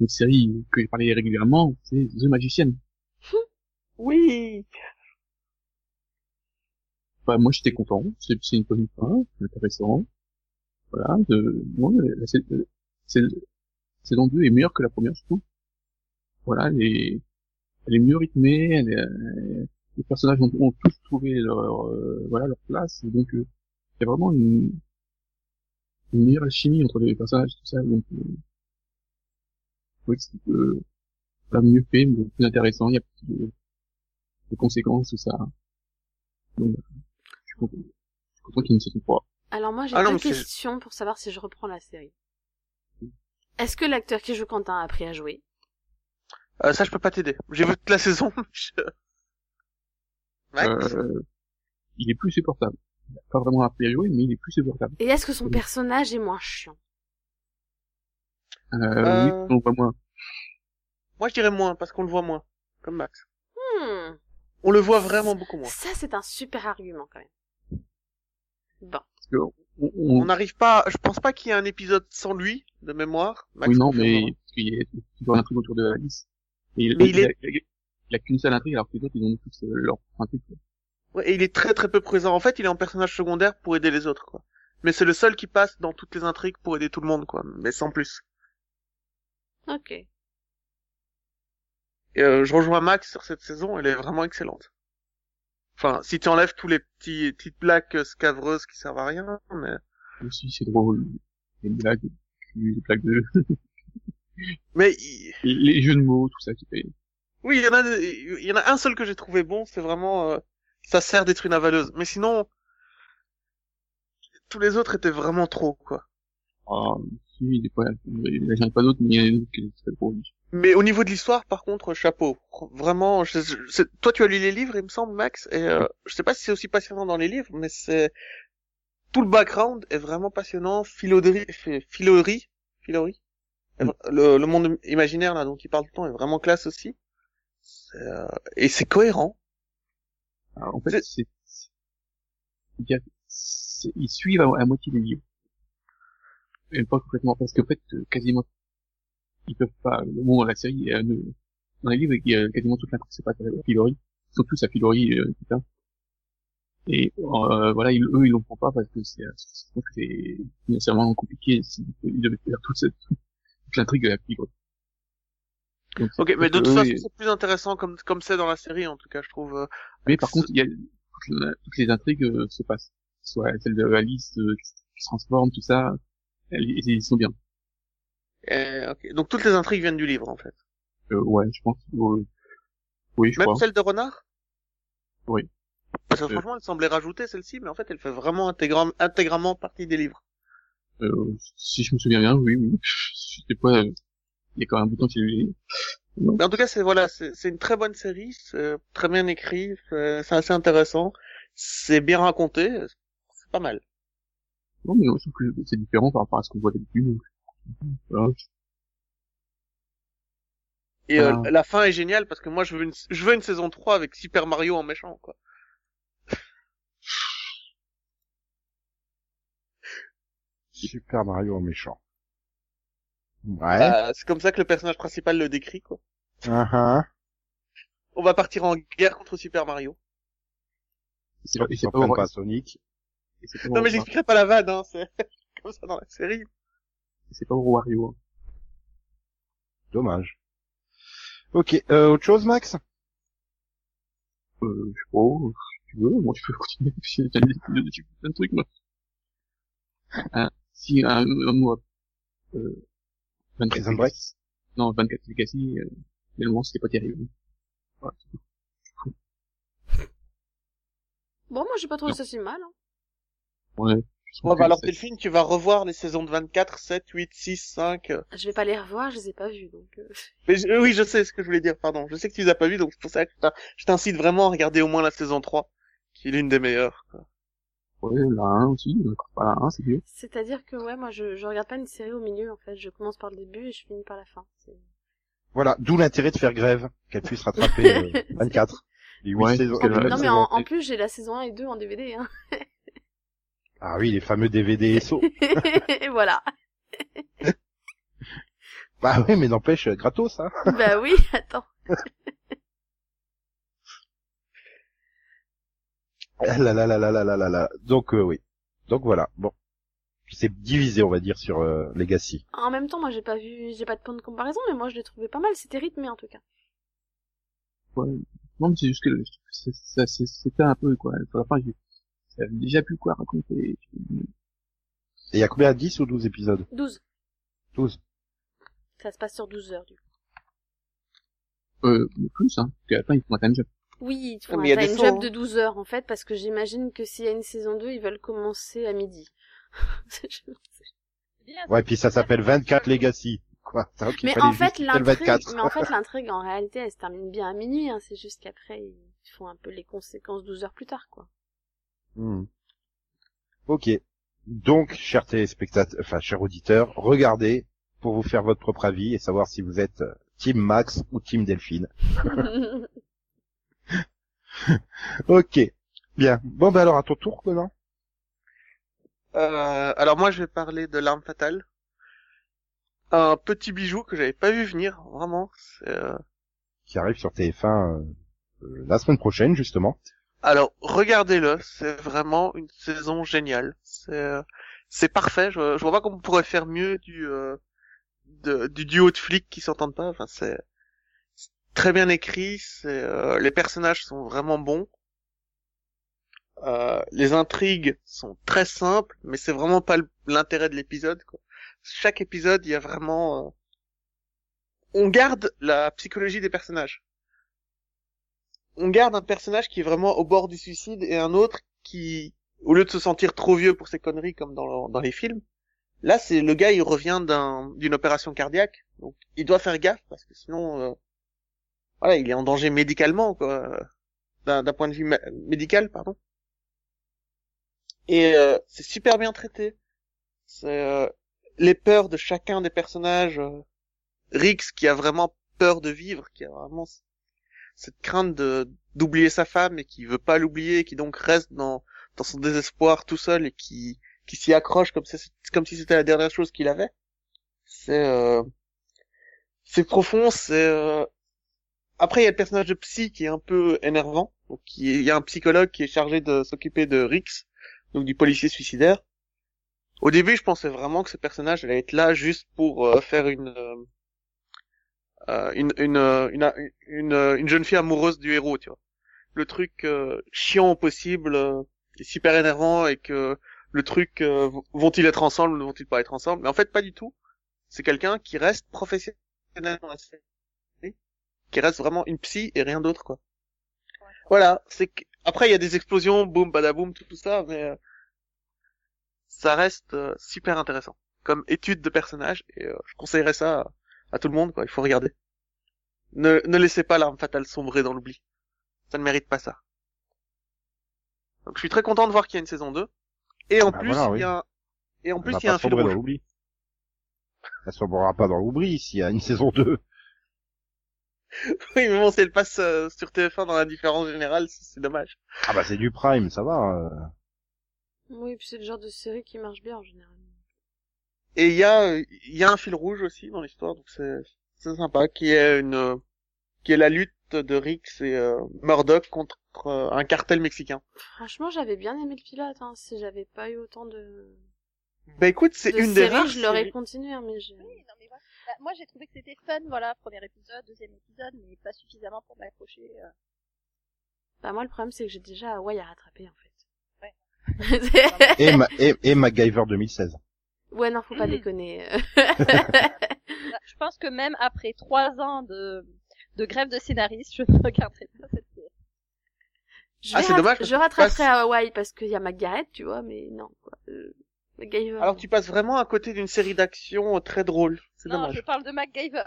une série que j'ai parlé régulièrement, c'est The Magician. Oui. Bah, moi, j'étais content, c'est une bonne fin, c'est intéressant. Voilà, de, moi, la sa- euh, saison 2 est meilleure que la première, je trouve. Voilà, elle est, elle est mieux rythmée, elle est, euh, les personnages ont, ont tous trouvé leur, euh, voilà, leur place, donc, euh, il y a vraiment une, une meilleure alchimie entre les personnages, tout ça, donc, euh, oui, c'est, euh, voilà, mieux fait, mais plus intéressant, il y a plus de, de conséquences, tout ça. Donc, je suis content, je suis content qu'il y ait une saison 3. Alors moi, j'ai Ah deux questions pour savoir si je reprends la série. Est-ce que l'acteur qui joue Quentin a appris à jouer? Euh, ça, je peux pas t'aider. J'ai vu toute la saison. je- Max? Euh, il est plus supportable. Il pas vraiment appris à jouer, mais il est plus supportable. Et est-ce que son personnage est moins chiant? Euh, Euh. oui, non, pas moins. Moi, je dirais moins, parce qu'on le voit moins. Comme Max. Hmm, On le voit vraiment beaucoup moins. Ça, c'est un super argument quand même. Bon. Parce que on, on- On n'arrive pas, je pense pas qu'il y ait un épisode sans lui, de mémoire. Max oui, non, mais parce qu'il y a toujours un truc autour de Alice. Et il, Mais il, il a, il a qu'une seule intrigue, alors que les autres, ils ont tous euh, leur intrigue. Ouais, et il est très très peu présent. En fait, il est en personnage secondaire pour aider les autres, quoi. Mais c'est le seul qui passe dans toutes les intrigues pour aider tout le monde, quoi. Mais sans plus. Ok. Et euh, je rejoins Max sur cette saison, elle est vraiment excellente. Enfin, si tu enlèves tous les petits petites blagues scavreuses qui servent à rien, mais Aussi, c'est drôle. Des blagues, des blagues de, Mais il- les jeux de mots, tout ça qui fait. oui, il y en a, il y en a un seul que j'ai trouvé bon, c'est vraiment, euh, ça sert d'être une avaleuse. Mais sinon, tous les autres étaient vraiment trop, quoi. Ah, si, des fois, j'en ai pas d'autres, mais il y en a d'autres qui drôles. Mais au niveau de l'histoire, par contre, chapeau. Vraiment, je, toi tu as lu les livres, il me semble, Max, et euh, je sais pas si c'est aussi passionnant dans les livres, mais c'est tout le background est vraiment passionnant. Philoderie, fi- Filori, Filori, le, le monde imaginaire là dont il parle tout le temps est vraiment classe aussi. Euh, et c'est cohérent. Alors, en fait, c'est, c'est- c'est- c'est- ils suivent à, à moitié les livres. Et pas complètement, parce qu'en fait, euh, quasiment, ils peuvent pas, bon, la série, euh, dans les livres, il y a quasiment toute l'intrigue, c'est pas à Filori. Ils sont tous à Filori, euh, etc. Et, euh, voilà, ils, eux, ils l'ont pas parce que c'est, que c'est financièrement compliqué, ils devaient faire toute cette, toute l'intrigue à Filori. Donc, Ok, mais de toute façon c'est plus intéressant comme comme c'est dans la série en tout cas, je trouve. euh, Mais par contre, il y a toutes, les intrigues euh, se passent. Soit celle de Alice euh, qui, se transforme, tout ça, elles, ils sont bien. et- ok. Donc toutes les intrigues viennent du livre en fait. Euh, ouais, je pense. euh, oui, je Même crois. celle de Renard? Oui. Parce que Euh. franchement, elle semblait rajouter celle-ci, mais en fait, elle fait vraiment intégram- intégralement partie des livres. Euh, si je me souviens bien, oui, oui. Sais pas, euh, il y a quand même un bouton qui est... Mais en tout cas, c'est voilà, c'est une très bonne série, c'est très bien écrit, c'est assez intéressant, c'est bien raconté, c'est pas mal. Non, mais je trouve que c'est différent par rapport à ce qu'on voit d'habitude. donc, Voilà. Et euh, la fin est géniale parce que moi, je veux une, je veux une saison 3 avec Super Mario en méchant, quoi. Super Mario en méchant. Ouais. Bah, c'est comme ça que le personnage principal le décrit, quoi. Uh-huh. On va partir en guerre contre Super Mario. C'est pas, pas, pas Sonic. c'est pas, Non, mais j'expliquerai pas la vanne, hein, c'est comme ça dans la série. c'est pas Wario. hein. Dommage. Ok, euh, autre chose, Max? Euh, je sais pas, si tu veux, moi je peux continuer, j'ai plein de trucs, moi. Ah, si, un, un mot, euh, 24 Prison Break. Non, 24 Legacy, euh, finalement, c'était pas terrible. Voilà, c'est tout. Bon, moi j'ai pas trouvé Non. ça si mal. hein. Ouais. Ouais, bah alors c'est- Delphine, tu vas revoir les saisons de 24, 7, 8, 6, 5. euh. Je vais pas les revoir, je les ai pas vus donc. euh, Mais je- euh, oui, je sais ce que je voulais dire, pardon. Je sais que tu les as pas vus, donc c'est pour ça que je t'incite vraiment à regarder au moins la saison 3, qui est l'une des meilleures. quoi. Ouais, la 1 aussi, pas la 1, c'est vieux. C'est-à-dire que ouais, moi je, je regarde pas une série au milieu en fait. Je commence par le début et je finis par la fin. Voilà, d'où l'intérêt de faire grève, qu'elle puisse rattraper euh, 24. Les huit Ouais, saisons- parce que les là- neuf Non mais en, en plus j'ai la saison 1 et 2 en DVD. Hein. Ah oui, les fameux DVD SO. et voilà. bah oui, mais n'empêche, euh, gratos, hein. bah oui, attends. Ah là là là là là là là là. Donc euh, oui. Donc voilà. Bon. C'est divisé, on va dire, sur euh, Legacy. En même temps, moi j'ai pas vu, j'ai pas de point de comparaison, mais moi je l'ai trouvé pas mal. C'était rythmé en tout cas. Ouais. Non, mais c'est juste que c'était un peu, quoi. Sur la fin, j'ai, j'avais déjà plus quoi raconter. Et il y a combien? 10 ou 12 épisodes? 12. 12. Ça se passe sur 12 heures du coup. Euh, plus, hein. Parce qu'à la fin, ils font un time jump. Oui, ils font Mais il y un a des time sauts, job hein. de 12 heures en fait, parce que j'imagine que s'il y a une saison 2, ils veulent commencer à midi. C'est bien, Ouais, puis ça s'appelle 24 Legacy. Quoi? Ça, qu'il Mais fallait en fait, juste faire le l'intrigue, 24. mais en fait, l'intrigue, en réalité, elle se termine bien à minuit, hein. C'est juste qu'après, ils font un peu les conséquences 12 heures plus tard, quoi. Hmm. Ok. Donc, chers téléspectateurs, enfin, chers auditeurs, regardez pour vous faire votre propre avis et savoir si vous êtes euh, Team Max ou Team Delphine. Ok. Bien. Bon, bah alors, à ton tour, Conan. Euh, alors moi, je vais parler de l'arme fatale. Un petit bijou que j'avais pas vu venir, vraiment. c'est, euh, Qui arrive sur TF1 euh, euh, la semaine prochaine, justement. Alors, regardez-le, c'est vraiment une saison géniale. C'est euh, c'est parfait. Je, je vois pas comment on pourrait faire mieux du euh, de- du duo de flics qui s'entendent pas. Enfin, c'est très bien écrit. Euh, les personnages sont vraiment bons. Euh, les intrigues sont très simples, mais c'est vraiment pas l'intérêt de l'épisode. Chaque épisode, il y a vraiment... euh, On garde la psychologie des personnages. On garde un personnage qui est vraiment au bord du suicide et un autre qui, au lieu de se sentir trop vieux pour ses conneries comme dans, dans les films, là c'est le gars il revient d'un d'une opération cardiaque, donc il doit faire gaffe parce que sinon, euh, voilà, il est en danger médicalement quoi, d'un point de vue mé- médical pardon. Et euh, c'est super bien traité. C'est euh, les peurs de chacun des personnages. euh, Rix qui a vraiment peur de vivre, qui a vraiment cette crainte d'oublier sa femme et qui veut pas l'oublier, qui donc reste dans son désespoir tout seul et qui qui s'y accroche comme si comme si c'était la dernière chose qu'il avait. C'est euh, c'est profond, c'est euh, après il y a le personnage de Psy qui est un peu énervant. Donc il y a un psychologue qui est chargé de s'occuper de Rix, donc du policier suicidaire. Au début, je pensais vraiment que ce personnage allait être là juste pour euh, faire une euh, euh, une une, euh, une une une jeune fille amoureuse du héros, tu vois. Le truc euh, chiant possible, euh, est super énervant et que le truc vont-ils être ensemble, ne vont-ils pas être ensemble? Mais en fait, pas du tout. C'est quelqu'un qui reste professionnel dans la série, qui reste vraiment une psy et rien d'autre, quoi. Voilà, c'est que... après il y a des explosions, boum, badaboum, tout, tout ça, mais euh, ça reste euh, super intéressant comme étude de personnage et euh, je conseillerais ça à, à tout le monde, quoi. Il faut regarder. Ne, ne laissez pas l'arme fatale sombrer dans l'oubli. Ça ne mérite pas ça. Donc je suis très content de voir qu'il y a une saison 2. Et en Bah plus, voilà, il y a et en plus va il y a un fil dans l'oubli. Elle sombrera pas dans l'oubli s'il y a une saison 2. oui, mais bon, si elle passe euh, sur TF1 dans la différence générale, c'est c'est dommage. Ah bah c'est du prime, ça va. euh. Oui, puis c'est le genre de série qui marche bien en général. Et il y a il y a un fil rouge aussi dans l'histoire, donc c'est c'est sympa, qui est une euh, qui est la lutte de Rix et euh, Murdoch contre euh, un cartel mexicain. Franchement, j'avais bien aimé le pilote, hein. Si j'avais pas eu autant de, Bah écoute, c'est de une des rares je l'aurais continué, hein, mais j'ai... Oui, non, mais voilà. Bah, moi, j'ai trouvé que c'était fun, voilà, premier épisode, deuxième épisode, mais pas suffisamment pour m'accrocher. euh. Bah, moi, le problème, c'est que j'ai déjà Hawaii à rattraper, en fait. Ouais. Et, Ma- et, et MacGyver 2016. ouais, non, faut pas Mm. déconner. Bah, Je pense que même après trois ans de, de grève de scénariste, je ne regarderai pas cette série. je Ah, rat- dommage je rattraperai passes- Hawaii parce qu'il y a Margaret, tu vois, mais non, quoi. Euh, MacGyver. Alors tu passes vraiment à côté d'une série d'action euh, très drôle. C'est Non, dommage. je parle de MacGyver.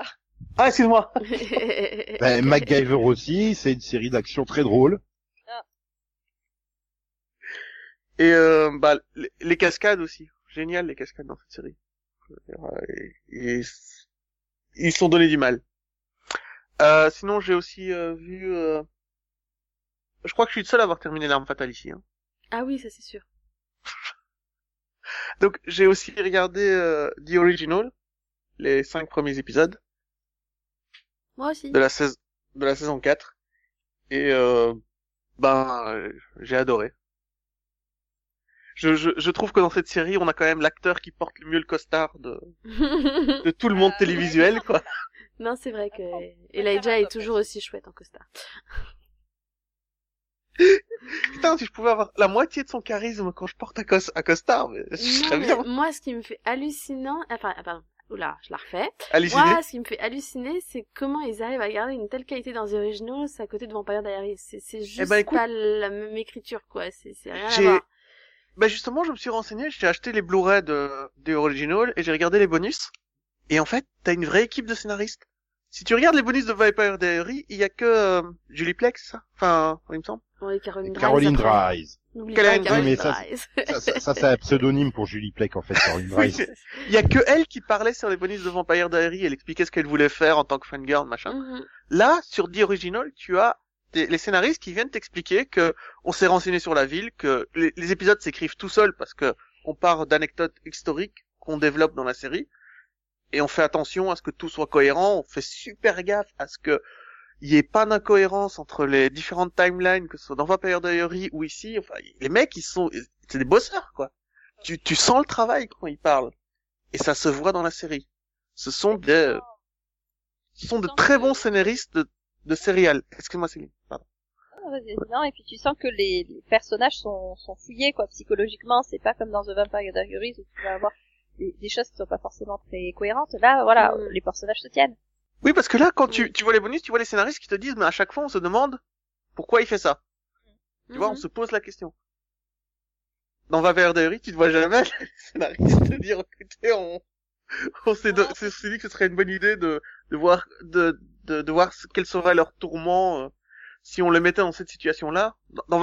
Ah, excuse-moi. Ben, MacGyver aussi, c'est une série d'action très drôle. Et euh, bah les, les cascades aussi. Génial les cascades dans cette série. Euh, et- et ils se sont donné du mal. Euh, sinon j'ai aussi euh, vu. euh, Je crois que je suis le seul à avoir terminé l'arme fatale ici. Hein. ah oui, ça c'est sûr. Donc j'ai aussi regardé euh, The Original, les cinq premiers épisodes Moi aussi. de la saison de la saison 4 et euh, ben j'ai adoré. Je, je, je trouve que dans cette série, on a quand même l'acteur qui porte le mieux le costard de, de tout le monde Euh, télévisuel, quoi. non, c'est vrai que Elijah est toujours aussi chouette en costard. Putain, si je pouvais avoir la moitié de son charisme quand je porte un, cos un costard, mais je serais bien. moi, ce qui me fait hallucinant, enfin, ah, pardon, oula, je la refais. Halluciné. Moi, ce qui me fait halluciner, c'est comment ils arrivent à garder une telle qualité dans The Originals à côté de Vampire Diaries. C'est, c'est juste ben, écoute, pas la même écriture, quoi. C'est, rien à voir. bah justement, je me suis renseigné, j'ai acheté les Blu-ray de, de Original et j'ai regardé les bonus. Et en fait, t'as une vraie équipe de scénaristes. Si tu regardes les bonus de Vampire Diaries, il y a que euh, Julie Plex, ça? Enfin, il me semble. Oui, Caroline Dries. Caroline. Dries. Caroline Dries, ça. Ça, ça, ça, c'est un pseudonyme pour Julie Plec, en fait, Caroline Oui, Dries. Il y a que elle qui parlait sur les bonus de Vampire Diaries, elle expliquait ce qu'elle voulait faire en tant que fangirl, machin. Mhm. Là, sur The Original, tu as des- les scénaristes qui viennent t'expliquer que on s'est renseigné sur la ville, que les, les épisodes s'écrivent tout seuls parce que on part d'anecdotes historiques qu'on développe dans la série et on fait attention à ce que tout soit cohérent, on fait super gaffe à ce que il y ait pas d'incohérence entre les différentes timelines, que ce soit dans Vampire Diaries ou ici. Enfin, les mecs, ils sont, c'est des bosseurs, quoi. Tu, tu sens le travail quand ils parlent. Et ça se voit dans la série. Ce sont des, ce sont de très bons scénaristes de, de céréales. Excuse-moi, Céline. Pardon. vas-y, non, et puis tu sens que les, les personnages sont, sont fouillés, quoi, psychologiquement, c'est pas comme dans The Vampire Diaries où tu vas avoir des, des choses qui sont pas forcément très cohérentes. Là, voilà, Mm. les personnages se tiennent. Oui, parce que là, quand tu, tu vois les bonus, tu vois les scénaristes qui te disent, mais à chaque fois, on se demande pourquoi il fait ça. Tu vois, on Mhm. se pose la question. Dans Diaries, tu ne vois jamais les scénaristes te dire, écoutez, on, on s'est s'est dit que ce serait une bonne idée de, de voir, de, de, de voir ce- quel serait leur tourment, euh, si on les mettait dans cette situation-là. Dans,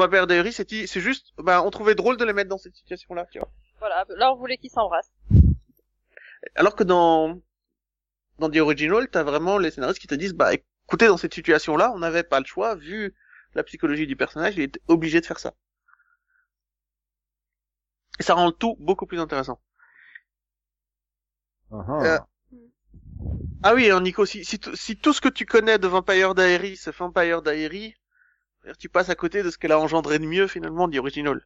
c'est, c'est juste, ben, on trouvait drôle de les mettre dans cette situation-là, tu vois. Voilà, là on voulait qu'ils s'embrassent. Alors que dans, dans The Original, t'as vraiment les scénaristes qui te disent, bah, écoutez, dans cette situation-là, on n'avait pas le choix, vu la psychologie du personnage, il était obligé de faire ça. Et ça rend le tout beaucoup plus intéressant. Ah, ah. Euh, Ah oui, Nico, si, si, t- si tout ce que tu connais de Vampire Diaries, c'est Vampire Diaries, tu passes à côté de ce qu'elle a engendré de mieux, finalement, The Original.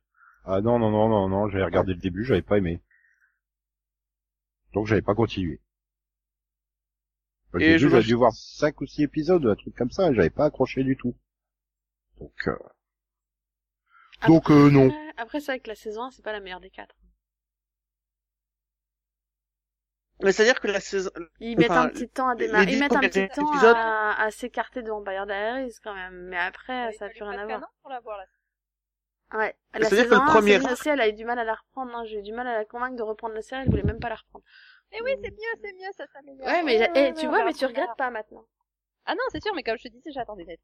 Ah non, non, non, non, non, j'avais regardé le début, j'avais pas aimé. Donc j'avais pas continué. Au Et début, je- j'avais dû voir cinq ou six épisodes, un truc comme ça, et j'avais pas accroché du tout. Donc, euh... donc euh, non. Après, c'est vrai que la saison 1, c'est pas la meilleure des quatre. Mais c'est-à-dire que la saison, Ils mettent Enfin, un petit temps à démarrer. Ils mettent un petit temps épisodes- à, à s'écarter de Vampire Diaries quand même. Mais après, ça a plus rien à voir. pour la voir, là. Ouais. La c'est-à-dire que saison le 1, premier aussi, elle a eu du mal à la reprendre. hein. J'ai eu du mal à la convaincre de reprendre la série. Elle voulait même pas la reprendre. Mais oui, c'est mieux, c'est mieux, ça s'améliore. Ouais, mais Ouais, eh, ouais, tu vois, mais tu regrettes pas maintenant. Ah non, c'est sûr, mais comme je te disais, j'attendais d'être.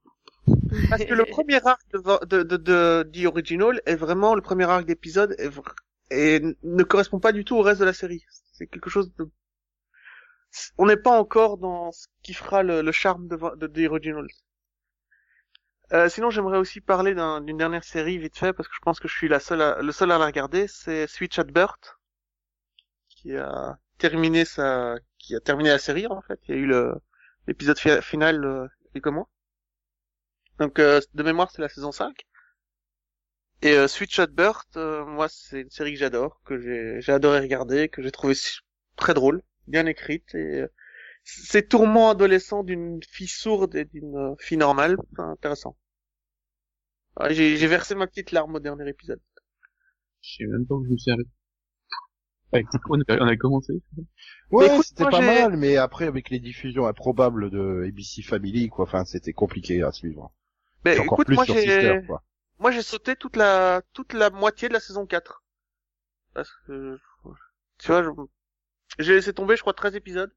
parce que le premier arc de, de, de, de The Original est vraiment, le premier arc d'épisode est vr- et ne correspond pas du tout au reste de la série. C'est quelque chose de, on n'est pas encore dans ce qui fera le, le charme de, Va- de The Original. Euh, sinon, j'aimerais aussi parler d'un- d'une dernière série vite fait parce que je pense que je suis le seul à la regarder. C'est Switch at Birth qui a terminé sa, qui a terminé la série en fait. Il y a eu l'épisode fi- final euh, quelques mois. Donc euh, de mémoire, c'est la saison 5. Et euh, Switch at Birth, euh, moi, c'est une série que j'adore, que j'ai adoré regarder, que j'ai trouvé très drôle, bien écrite et euh, c'est tourment adolescent d'une fille sourde et d'une euh, fille normale, enfin, intéressant. Ouais, J'ai j'ai versé ma petite larme au dernier épisode. Je sais même pas où je me suis arrêté. Avec Nico, on a, commencé. Ouais, écoute, c'était moi, pas j'ai- mal, mais après avec les diffusions improbables de ABC Family, quoi, enfin, c'était compliqué à suivre. Mais Puis encore écoute, plus moi sur j'ai Sister, quoi. moi j'ai sauté toute la toute la moitié de la saison 4. Parce que tu vois, je- j'ai laissé tomber je crois 13 épisodes.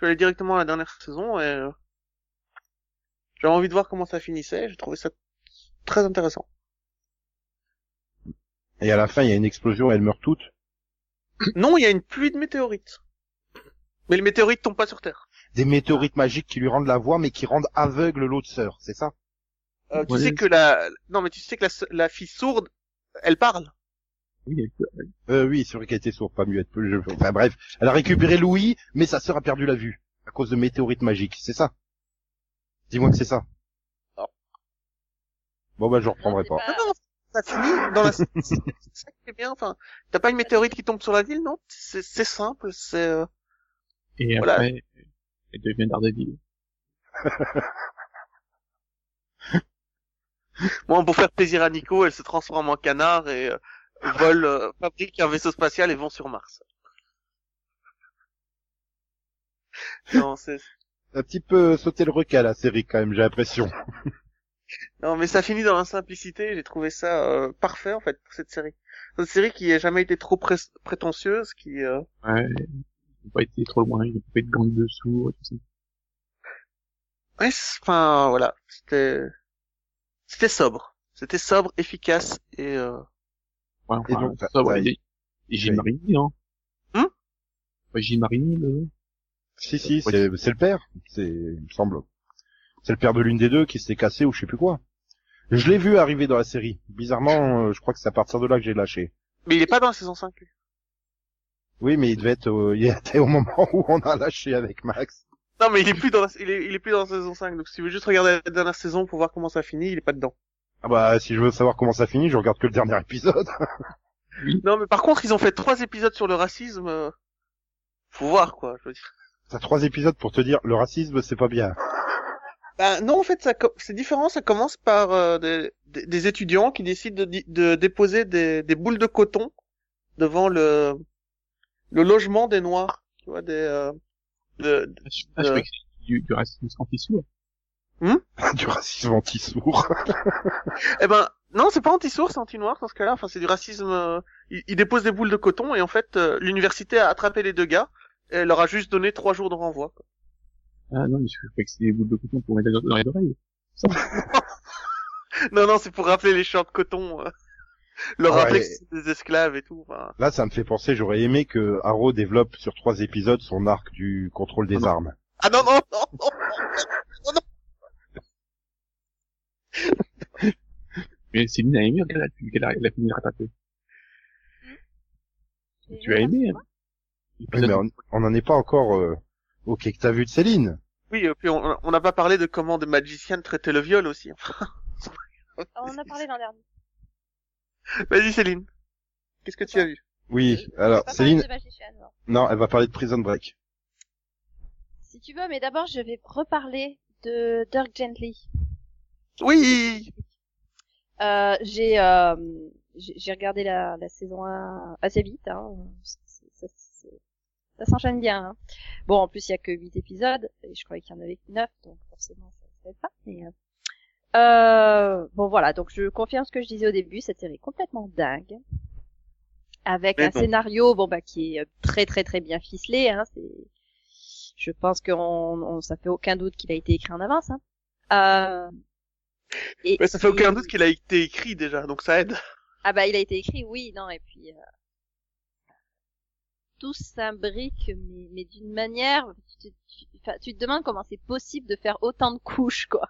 Je suis allé directement à la dernière saison et euh, j'avais envie de voir comment ça finissait, j'ai trouvé ça très intéressant. Et à la fin, il y a une explosion, elles meurent toutes. Non, il y a une pluie de météorites. Mais les météorites tombent pas sur Terre. Des météorites magiques qui lui rendent la voix, mais qui rendent aveugle l'autre sœur, c'est ça? Euh, tu Ouais. sais que la non mais tu sais que la, la fille sourde, elle parle. Oui, il y a- Euh, oui, c'est vrai qu'elle était sourde, pas. Je- Enfin bref, elle a récupéré Louis, mais sa sœur a perdu la vue à cause de météorites magiques, c'est ça? Dis-moi que c'est ça. Non. Bon bah je reprendrai pas. Non, non, ça finit dans la. c'est ça qui est bien. Enfin, t'as pas une météorite qui tombe sur la ville, non? C'est c'est simple, c'est. euh, Et Voilà. après, elle devient Daredevil. Bon, pour faire plaisir à Nico, elle se transforme en canard et euh, vole, euh, fabrique un vaisseau spatial et vont sur Mars. Non, c'est Un petit peu sauter le requin la série quand même, j'ai l'impression. non, mais ça finit dans la simplicité. J'ai trouvé ça euh, parfait en fait pour cette série. Cette série qui a jamais été trop pré- prétentieuse, qui euh, Ouais. Ils n'ont pas été trop loin, ils n'ont pas été gang de sourds et tout ça. ouais, c'est- enfin voilà, c'était c'était sobre, c'était sobre, efficace et euh, Ouais, Et donc, ça, ouais. Et, et Gilles hein. Ouais, Gilles Marigny, le... Si si, c'est c'est le père, c'est il me semble. C'est le père de l'une des deux qui s'était cassé ou je sais plus quoi. Je l'ai vu arriver dans la série. Bizarrement, euh, je crois que c'est à partir de là que j'ai lâché. mais il est pas dans la saison 5 lui. Oui, mais il devait être, euh, il était au moment où on a lâché avec Max. Non, mais il est plus dans la, il est, il est plus dans la saison 5. Donc si tu veux juste regarder la dernière saison pour voir comment ça finit, il est pas dedans. Ah bah, si je veux savoir comment ça finit, je regarde que le dernier épisode. Non, mais par contre, ils ont fait trois épisodes sur le racisme. euh, Faut voir, quoi, je veux dire. T'as trois épisodes pour te dire, le racisme, c'est pas bien. Bah, non, en fait, ça c'est différent. Ça commence par euh, des, des- des étudiants qui décident de, di- de déposer des, des boules de coton devant le le logement des Noirs. Tu vois, des euh, de- de- Ah, je, ah, je du racisme anti-sourd. du racisme anti-sourd. Eh ben, non, c'est pas anti-sourd, c'est anti-noir dans ce cas-là. Enfin, c'est du racisme. euh, Ils, ils déposent des boules de coton et en fait, euh, l'université a attrapé les deux gars et elle leur a juste donné trois jours de renvoi. quoi. Ah non, mais je croyais que c'était des boules de coton pour mettre dans, les oreilles. Non, non, c'est pour rappeler les champs de coton. euh, leur Ah, rappeler et- que c'est des esclaves et tout. enfin. Là, ça me fait penser, j'aurais aimé que Arrow développe sur trois épisodes son arc du contrôle des Ah non. armes. Ah non, non, non, non. Mais Céline a qu'elle a, elle a fini de rattraper. Tu as aimé, hein Oui, mais on n'en est pas encore euh, au quai que t'as vu de Céline. Oui, et puis on n'a pas parlé de comment des magiciens traitaient le viol aussi. Ah, On en a parlé l'an dernier. Vas-y Céline, qu'est-ce que tu as vu? Oui, alors Céline, non, elle va parler de Prison Break. Si tu veux, mais d'abord, je vais reparler de Dirk Gently. Oui Euh, j'ai euh, j'ai regardé la, la saison 1 assez vite. Hein. Ça, ça s'enchaîne bien. Hein. Bon, en plus, il y a que 8 épisodes. Et je croyais qu'il y en avait que 9, donc forcément, ça ne pas. Mais, euh... Euh, bon, voilà. Donc, je confirme ce que je disais au début. Cette série est complètement dingue. Avec Mais un bon. scénario, bon, bah, qui est très, très, très bien ficelé. Hein. C'est... Je pense qu'on, on, ça fait aucun doute qu'il a été écrit en avance. Hein. Euh... Et Mais ça fait aucun doute qu'il a été écrit déjà, donc ça aide. ah bah il a été écrit, oui, non, et puis euh, tout s'imbrique, mais, mais d'une manière, tu, te- tu, enfin, tu te demandes comment c'est possible de faire autant de couches, quoi.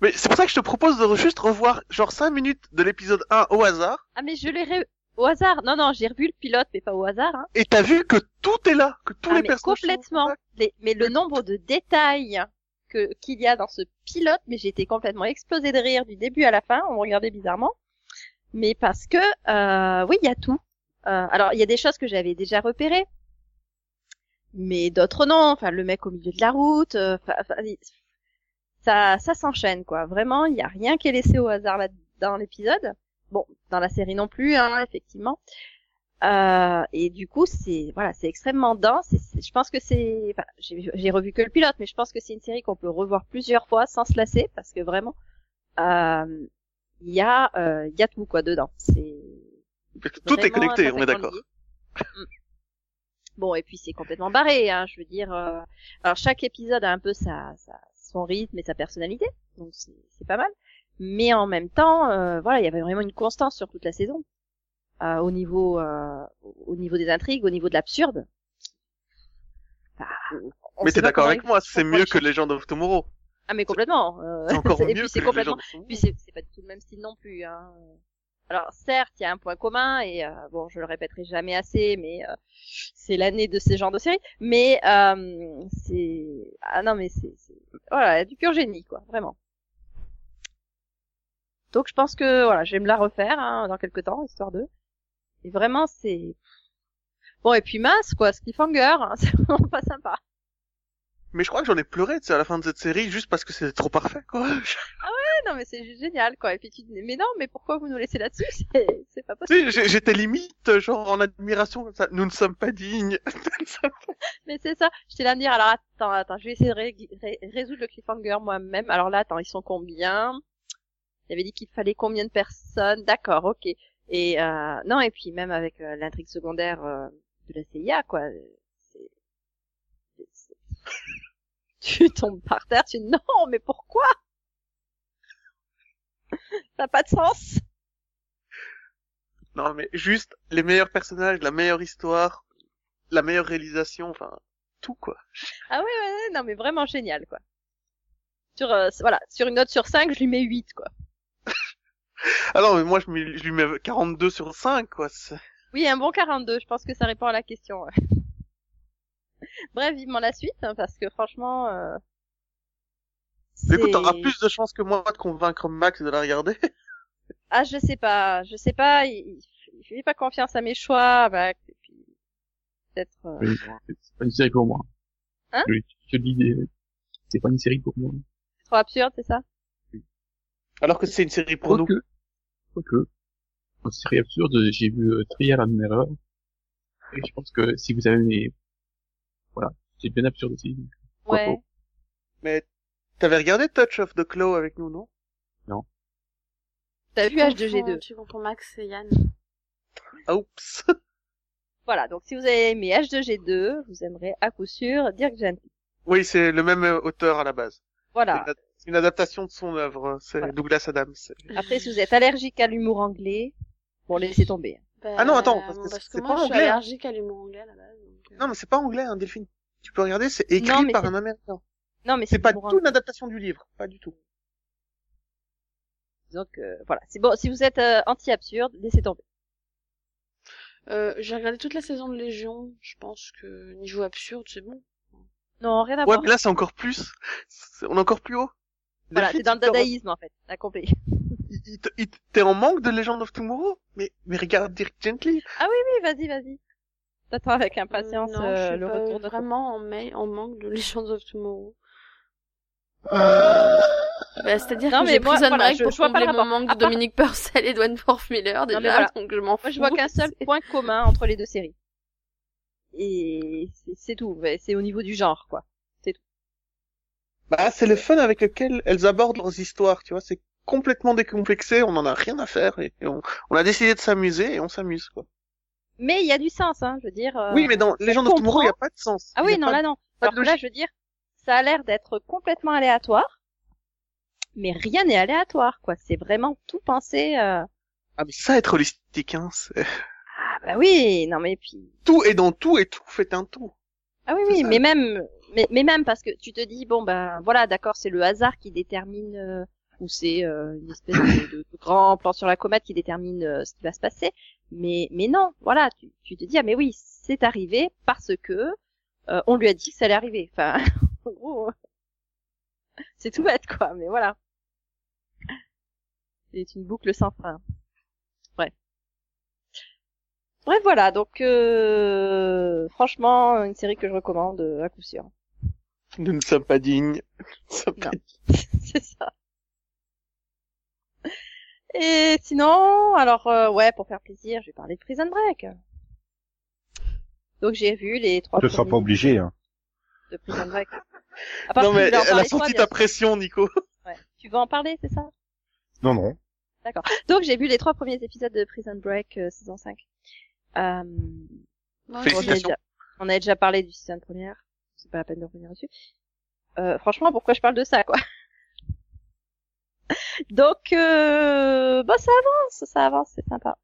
Mais c'est pour ça que je te propose de juste revoir genre 5 minutes de l'épisode 1 au hasard, Ah mais je l'ai re- au hasard, non non, j'ai revu le pilote, mais pas au hasard, hein. et t'as vu que tout est là, que tous Ah, les mais personnages sont complètement. là. Les- mais le nombre de détails qu'il y a dans ce pilote, mais j'ai été complètement explosé de rire du début à la fin. On me regardait bizarrement, mais parce que euh, oui, il y a tout. Euh, alors il y a des choses que j'avais déjà repérées, mais d'autres non. Enfin, le mec au milieu de la route, euh, ça s'enchaîne quoi. Vraiment, il y a rien qui est laissé au hasard dans l'épisode. Bon, dans la série non plus, hein, effectivement. Euh, et du coup, c'est voilà, c'est extrêmement dense. Et je pense que c'est, enfin, j'ai j'ai revu que le pilote, mais je pense que c'est une série qu'on peut revoir plusieurs fois sans se lasser, parce que vraiment, euh, il y a, euh, y a tout quoi dedans. C'est Tout est connecté, on est d'accord. Mm. Bon, et puis c'est complètement barré, hein, je veux dire. euh, Alors chaque épisode a un peu sa, sa son rythme et sa personnalité, donc c'est c'est pas mal. Mais en même temps, euh, voilà, il y avait vraiment une constance sur toute la saison, euh, au niveau, euh, au niveau des intrigues, au niveau de l'absurde. On Mais t'es d'accord avec moi, c'est mieux les que Legend of Tomorrow. ah mais complètement. euh, C'est encore et mieux puis c'est complètement. Puis c'est pas du tout le même style non plus. Hein. Alors certes, il y a un point commun et euh, bon, je le répéterai jamais assez, mais euh, c'est l'année de ces genres de séries. Mais euh, c'est ah non mais c'est c'est- voilà du pur génie quoi, vraiment. Donc je pense que voilà, je vais me la refaire hein, dans quelques temps, histoire de. Et vraiment c'est bon et puis mince quoi, ce cliffhanger, hein, c'est vraiment pas sympa. Mais je crois que j'en ai pleuré, tu sais, à la fin de cette série, juste parce que c'était trop parfait, quoi. non mais c'est juste génial quoi. Et puis tu dis mais non mais pourquoi vous nous laissez là-dessus? C'est c'est pas possible. J'étais limite, genre, en admiration, comme ça. Nous ne sommes pas dignes. mais c'est ça. J'étais là à me dire alors attends attends je vais essayer de ré- ré- résoudre le cliffhanger moi-même. Alors là attends ils sont combien? Il avait dit qu'il fallait combien de personnes? D'accord ok et euh, non et puis même avec euh, l'intrigue secondaire euh, de la CIA quoi c'est- tu tombes par terre tu dis non mais pourquoi? Ça n'a pas de sens Non, mais juste, les meilleurs personnages, la meilleure histoire, la meilleure réalisation, enfin, tout, quoi. Ah ouais, ouais, ouais, non, mais vraiment génial, quoi. Sur, euh, voilà, sur une note sur 5, je lui mets 8, quoi. Ah non, mais moi, je, mets- je lui mets 42 sur 5, quoi. c'est- Oui, un bon 42, je pense que ça répond à la question, ouais. Bref, vivement la suite, hein, parce que franchement, euh, Mais écoute, c'est- t'auras plus de chances que moi de convaincre Max de la regarder. Ah, je sais pas, je sais pas, il, fait pas confiance à mes choix, bah, et puis, peut-être, euh, Oui, C'est pas une série pour moi. Hein je, je te dis, des- c'est pas une série pour moi. trop absurde, c'est ça? Alors que c'est une série pour nous. Quoique, en série absurde, j'ai vu euh, Trial and Error. Et je pense que si vous avez aimé, voilà, c'est bien absurde aussi. Ouais. pas. Mais t'avais regardé Touch of the Claw avec nous, non? T'as vu Tu H2G2 confonds- Tu confonds Max et Yann. Ah, Oups. Voilà, donc si vous avez aimé H2G2, vous aimerez à coup sûr Dirk Gently. Oui, c'est le même euh, auteur à la base. Voilà. C'est une- C'est adaptation de son œuvre. C'est Voilà. Douglas Adams. Après, si vous êtes allergique à l'humour anglais, bon, laissez tomber. Ah non, attends, parce Bah, que parce que c'est moi, pas je suis anglais, hein. allergique à l'humour anglais à la base. donc, euh. Non, mais c'est pas anglais, hein, Delphine. Tu peux regarder, c'est écrit Non, par c'est- un américain. Non, mais C'est pas du tout une adaptation du livre. Pas du tout. Donc, euh, voilà. C'est bon, si vous êtes euh, anti-absurde, laissez tomber. Euh, j'ai regardé toute la saison de Légion. Je pense que niveau absurde, c'est bon. Non, rien à Ouais, voir. mais là, c'est encore plus. C'est- On est encore plus haut. Voilà, c'est dans le dadaïsme, en fait. T'as compris. T'es en manque de Legend of Tomorrow? Mais, mais regarde Dirk Gently. Oui, vas-y, vas-y. T'attends avec impatience non, euh, je suis le pas retour de vraiment en, ma- en manque de Legends of Tomorrow. Bah, C'est-à-dire Non, que mais j'ai Prison voilà, Break je- pour je vois pas le manque de Dominique Purcell et Dwayne Force Miller déjà, mais voilà. donc je m'en fous. Moi, je vois qu'un seul point commun entre les deux séries. Et c'est- tout. C'est au niveau du genre, quoi. Bah, c'est le fun avec lequel elles abordent leurs histoires, tu vois. C'est complètement décomplexé, on en a rien à faire et, on, on a décidé de s'amuser et on s'amuse, quoi. Mais il y a du sens, hein, je veux dire. euh, Oui, mais dans Legend of Tomorrow, il n'y a pas de sens. Ah oui, non, là, de- non. de Alors que là, je veux dire, ça a l'air d'être complètement aléatoire. Mais rien n'est aléatoire, quoi. C'est vraiment tout pensé. euh, Ah, mais ça, être holistique, hein, c'est... Ah bah oui, non mais puis. Tout est dans tout et tout fait un tout. Ah oui, oui, ça. mais même, mais, mais même parce que tu te dis bon ben voilà, d'accord, c'est le hasard qui détermine euh, ou c'est euh, une espèce de, grand plan sur la comète qui détermine euh, ce qui va se passer. Mais mais non, voilà, tu, tu te dis ah mais oui, c'est arrivé parce que euh, on lui a dit que ça allait arriver. Enfin, en gros, euh, c'est tout bête quoi, mais voilà. C'est une boucle sans fin. Bref. Bref, voilà, donc euh, franchement, une série que je recommande à coup sûr. Nous ne sommes pas dignes. Nous ne sommes pas Non. c'est ça. Et sinon, alors euh, ouais, pour faire plaisir, je vais parler de Prison Break. Donc j'ai vu les trois Je te sens pas obligé. Hein. de Prison Break. À part Non, mais elle a senti ta pression, Nico. Ouais. Tu veux en parler, c'est ça? Non, non. D'accord. Donc j'ai vu les trois premiers épisodes de Prison Break euh, saison 5. Euh, Ouais, on, avait déjà, on avait déjà parlé du season première. C'est pas la peine de revenir dessus. Euh, franchement, pourquoi je parle de ça, quoi? Donc, euh, bah ça avance, ça avance, c'est sympa.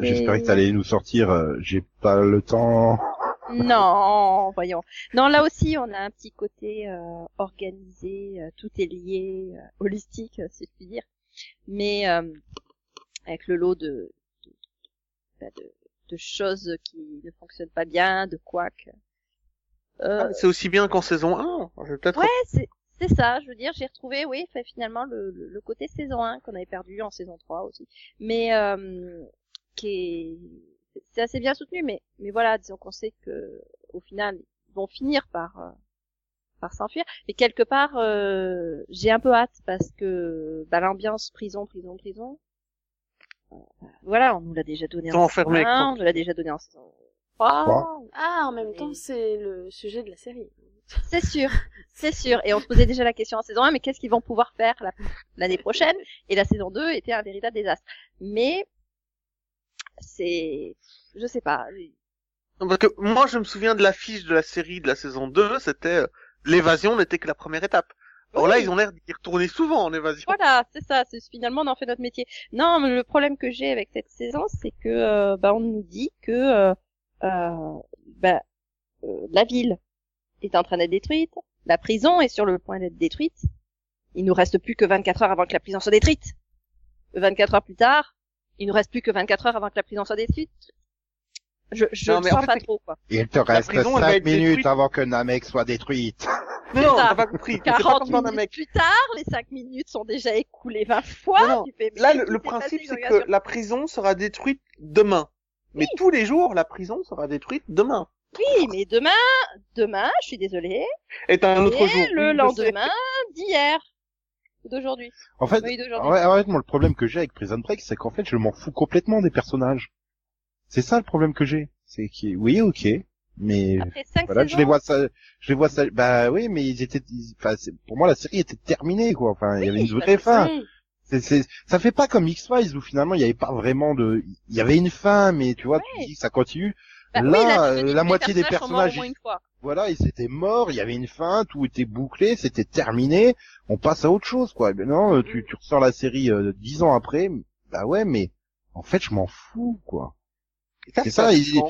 J'espérais que t'allais nous sortir. euh, J'ai pas le temps. Non, voyons. Non, là aussi, on a un petit côté euh, organisé, euh, tout est lié, euh, holistique, si je puis dire. Mais euh, avec le lot de de, bah, de de choses qui ne fonctionnent pas bien, de couacs. Ah, C'est aussi bien qu'en saison 1. Je vais peut-être ouais, c'est c'est ça. Je veux dire, j'ai retrouvé, oui, fait, finalement le, le, le côté saison 1 qu'on avait perdu en saison 3 aussi, mais euh, qui est c'est assez bien soutenu, mais mais voilà, disons qu'on sait que au final ils vont finir par euh, par s'enfuir. Mais quelque part, euh, j'ai un peu hâte parce que bah, l'ambiance prison, prison, prison. euh, voilà, on nous l'a déjà donné en saison enfermés, 1, quoi. on nous l'a déjà donné en saison 3. Trois. Ah, en même temps, c'est le sujet de la série. C'est sûr, c'est sûr. Et on se posait déjà la question en saison 1, mais qu'est-ce qu'ils vont pouvoir faire la- l'année prochaine? Et la saison 2 était un véritable désastre. Mais c'est, je sais pas. Non, Parce que moi, je me souviens de l'affiche de la série de la saison 2, c'était euh, l'évasion n'était que la première étape. Alors là, ils ont l'air d'y retourner souvent en évasion. Voilà, c'est ça. C'est finalement on en fait notre métier. Non, mais le problème que j'ai avec cette saison, c'est que euh, bah, on nous dit que euh, bah, euh, la ville est en train d'être détruite, la prison est sur le point d'être détruite. Il nous reste plus que 24 heures avant que la prison soit détruite. 24 heures plus tard, il nous reste plus que 24 heures avant que la prison soit détruite. Je, je Non, mais en sens fait, pas trop, quoi. Il te reste prison, elle va 5 être minutes détruite. avant que Namek soit détruite. Non, non, t'as pas compris. C'est pas 40 comme dans minutes Namek. plus tard, les 5 minutes sont déjà écoulées 20 fois. Non, non. Tu fais, mais Là, le, le principe, c'est que la prison sera détruite demain. Mais tous les jours, la prison sera détruite demain. Oui, mais demain, demain, je suis désolée, est un autre jour. le lendemain d'hier. Ou d'aujourd'hui. En fait, Oui, d'aujourd'hui. ouais, honnêtement, le problème que j'ai avec Prison Break, c'est qu'en fait, je m'en fous complètement des personnages. C'est ça le problème que j'ai. C'est que, oui, ok, mais voilà, je les vois ça, je les vois ça, bah oui, mais ils étaient, ils- enfin, pour moi, la série était terminée, quoi. Enfin, il y avait une vraie fin. C'est, c'est, ça fait pas comme X-Files où finalement il y avait pas vraiment de, il y avait une fin, mais tu vois, tu dis que ça continue. Bah oui, là, euh, la moitié des personnages, fois. voilà, ils étaient morts, il y avait une fin, tout était bouclé, c'était terminé, on passe à autre chose, quoi. Mais non, euh, tu, tu ressors la série euh, dix ans après, bah ouais, mais en fait, je m'en fous, quoi. C'est ça, il-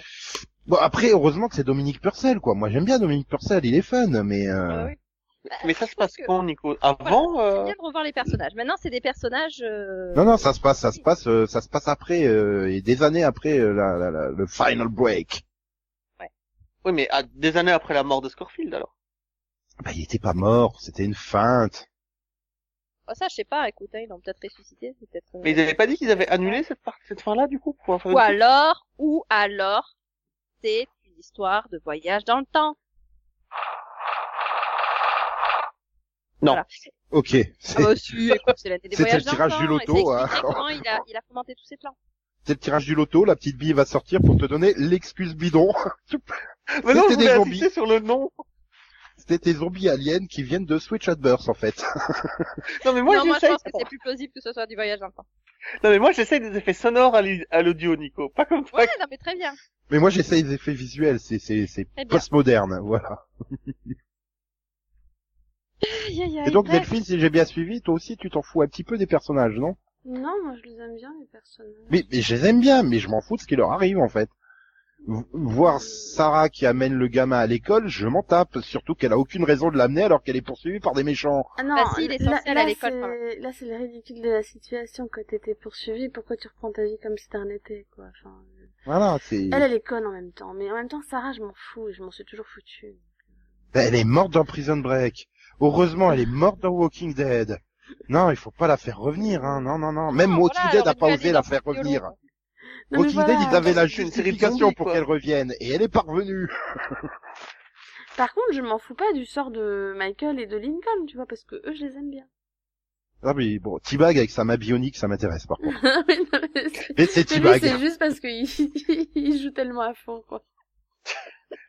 Bon, après, heureusement que c'est Dominique Purcell, quoi. Moi, j'aime bien Dominique Purcell, il est fun, mais euh, Ah oui. Mais ça se passe que- quand, Nico? Avant C'est euh, bien de revoir les personnages. Maintenant, c'est des personnages. euh, non, non, ça se passe, ça se passe, euh, ça se passe après euh, et des années après euh, la, la- la- le final break. Oui, mais à- des années après la mort de Scorfield, alors. Bah, il était pas mort, c'était une feinte. Oh, ça, je sais pas. Écoute, hein, ils l'ont peut-être ressuscité. Peut-être. euh, Mais ils avaient pas dit qu'ils avaient annulé cette part, cette fin-là, du coup, pour Ou alors, ou alors, c'est une histoire de voyage dans le temps. Non. Voilà. Ok. Ah C'est bah des le tirage du temps. loto, hein. il a, il a fomenté tous ses plans. c'est le tirage du loto, la petite bille va sortir pour te donner l'excuse bidon. Mais non, C'était je des zombies. sur le nom. C'était tes zombies aliens qui viennent de Switch at Birth, en fait. Non, mais moi, non, moi, je j'essaye. pense que c'est plus plausible que ce soit du voyage dans le temps. Non, mais moi, j'essaye des effets sonores à l'audio, Nico. Pas comme toi. Ouais, non, mais très bien. Mais moi, j'essaye les effets visuels, c'est, c'est, c'est postmoderne, voilà. Et donc. Delphine, si j'ai bien suivi, toi aussi, tu t'en fous un petit peu des personnages, non? Non, moi je les aime bien les personnages. Mais, mais je les aime bien, mais je m'en fous de ce qui leur arrive, en fait. V- Voir Sarah qui amène le gamin à l'école, je m'en tape, surtout qu'elle a aucune raison de l'amener alors qu'elle est poursuivie par des méchants. Ah non, Bah si, il est là, censé aller à là, l'école, c'est- là c'est le ridicule de la situation. Quand t'étais poursuivi, pourquoi tu reprends ta vie comme si t'en rien n'était, quoi. Enfin, euh, Voilà, c'est... elle, elle est conne en même temps. Mais en même temps, Sarah, je m'en fous je m'en suis toujours foutue. Ben, elle est morte dans Prison Break. Heureusement, elle est morte dans Walking Dead. Non, il faut pas la faire revenir, hein. Non, non, non. Même Non, Walking voilà, Dead a pas osé la faire revenir. Non, Walking Dead, ils avaient la c'est une zombies, pour qu'elle revienne. Et elle est parvenue. Par contre, je m'en fous pas du sort de Michael et de Lincoln, tu vois, parce que eux, je les aime bien. Ah mais bon, T-Bag avec sa main bionique, ça m'intéresse par contre. Mais c'est- T-Bag. c'est juste parce qu'il il joue tellement à fond, quoi.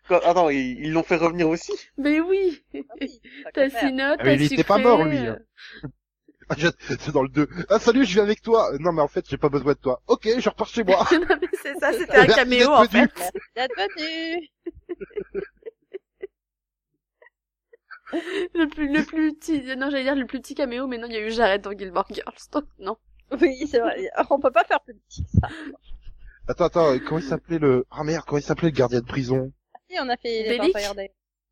Quoi, Attends, ils ils l'ont fait revenir aussi Mais oui, Ah t'as. Sinote, Ah, mais t'as il était pas mort, lui, hein. Ah, je- C'est dans le 2. Ah salut, je viens avec toi. Non mais en fait, j'ai pas besoin de toi. Ok, je repars chez moi. non, mais c'est ça, c'était un caméo, en fait. D'être venu. Le plus, le plus petit, non, j'allais dire le plus petit caméo, mais non, il y a eu Jared dans Gilmore Girls, donc non. Oui, c'est vrai. On peut pas faire plus petit que ça. Attends, attends, comment il s'appelait le... Ah merde, comment il s'appelait le gardien de prison? Si, on a fait les Bellic Vampire.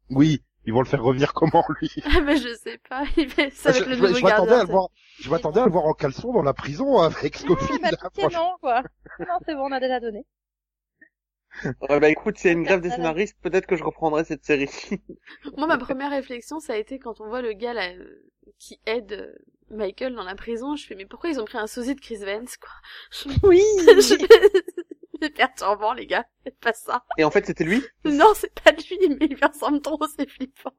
Oui, ils vont le faire revenir comment lui Ah, ben, je sais pas, il Ah, avec je, le je- nouveau je m'attendais à gardien. le voir, je m'attendais à le voir en caleçon dans la prison avec Ah, Scofield. bah, hein, pitié, franchement. non, quoi. Non, c'est bon, on a déjà donné. Ouais, bah écoute, s'il y a une grève des scénaristes, peut-être que je reprendrai cette série. Moi, ma première réflexion, ça a été quand on voit le gars, là, euh, qui aide euh, Michael dans la prison, je fais, mais pourquoi ils ont pris un sosie de Chris Vance, quoi? Oui. C'est perturbant, les gars. Faites pas ça. Et en fait, c'était lui? Non, c'est pas lui, mais il lui ressemble trop, c'est flippant.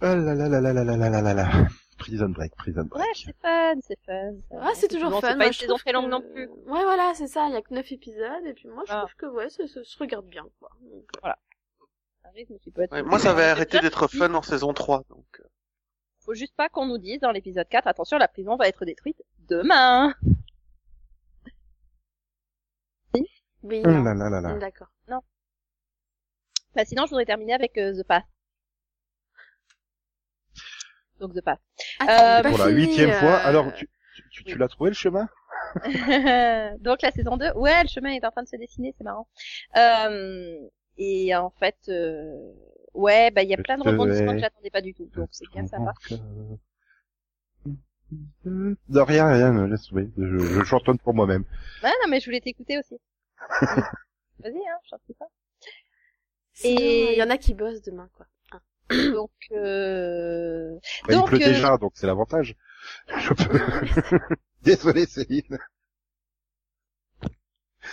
Ah là là là là là là là là là là. Prison Break, Prison Ouais, Break. c'est fun, c'est fun. Ah, c'est toujours Bon, fun. C'est pas une saison très longue non plus. Ouais, voilà, c'est ça. Il y a que 9 épisodes, et puis moi, je Ah. trouve que, ouais, ça, se regarde bien, quoi. Donc, euh, Un rythme qui peut être- Ouais, Moi, ça avait C'est arrêté d'être fun en saison 3, donc... euh, Faut juste pas qu'on nous dise dans l'épisode 4, attention, la prison va être détruite demain. Mais Oh non. là là là là. D'accord. Bah, sinon, je voudrais terminer avec euh, The Path. Donc The Path. Ah, Euh, pas Pour la huitième euh, fois, alors tu, tu, tu, tu l'as trouvé le chemin? Donc la saison 2, ouais, le chemin est en train de se dessiner, c'est marrant. Euh, et en fait, euh, ouais, bah il y a plein de rebondissements que j'attendais pas du tout, donc c'est bien sympa. De rien, rien, laisse tomber. Je, je chantonne pour moi-même. Ouais, non, mais je voulais t'écouter aussi. Vas-y, hein, chante ça. Sinon, Et- il y en a qui bossent demain, quoi. Donc, euh... Bah, Donc, il pleut euh, déjà, donc c'est l'avantage. Je peux... Désolé Céline.